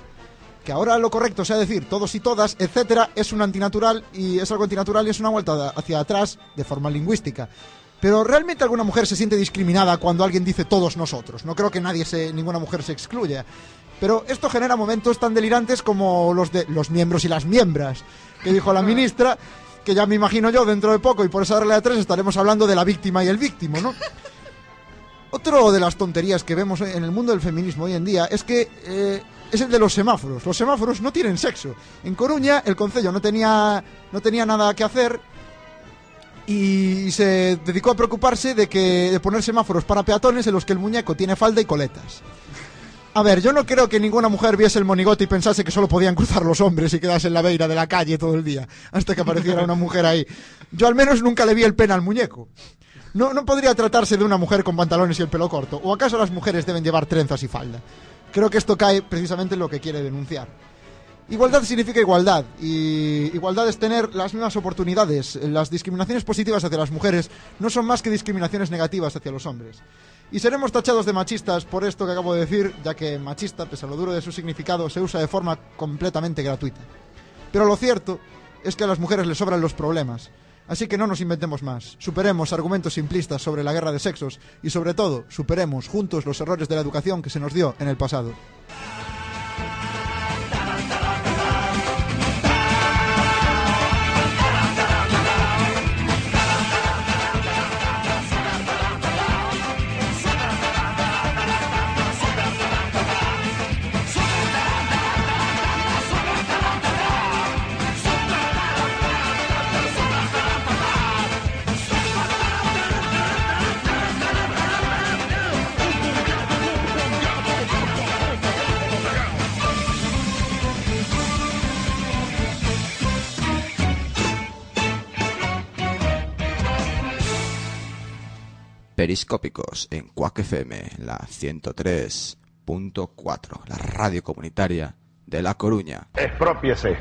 [SPEAKER 1] Que ahora lo correcto sea decir todos y todas, etcétera, es un antinatural y es algo antinatural y es una vuelta hacia atrás de forma lingüística. Pero realmente alguna mujer se siente discriminada cuando alguien dice todos nosotros. No creo que nadie se, ninguna mujer se excluya. Pero esto genera momentos tan delirantes como los de los miembros y las miembras, que dijo la ministra, que ya me imagino yo dentro de poco, y por esa regla de tres estaremos hablando de la víctima y el víctimo, ¿no? (laughs) Otro de las tonterías que vemos en el mundo del feminismo hoy en día es que eh, es el de los semáforos. Los semáforos no tienen sexo. En Coruña el concello no tenía, no tenía nada que hacer y se dedicó a preocuparse de que de poner semáforos para peatones en los que el muñeco tiene falda y coletas. A ver, yo no creo que ninguna mujer viese el monigote y pensase que solo podían cruzar los hombres y quedarse en la beira de la calle todo el día, hasta que apareciera una mujer ahí. Yo al menos nunca le vi el pene al muñeco. No, no podría tratarse de una mujer con pantalones y el pelo corto. ¿O acaso las mujeres deben llevar trenzas y falda? Creo que esto cae precisamente en lo que quiere denunciar. Igualdad significa igualdad y igualdad es tener las mismas oportunidades. Las discriminaciones positivas hacia las mujeres no son más que discriminaciones negativas hacia los hombres. Y seremos tachados de machistas por esto que acabo de decir, ya que machista, pese a lo duro de su significado, se usa de forma completamente gratuita. Pero lo cierto es que a las mujeres les sobran los problemas. Así que no nos inventemos más. Superemos argumentos simplistas sobre la guerra de sexos y sobre todo, superemos juntos los errores de la educación que se nos dio en el pasado.
[SPEAKER 7] Periscópicos en Quack FM, la 103.4, la radio comunitaria de La Coruña.
[SPEAKER 10] Expropiese.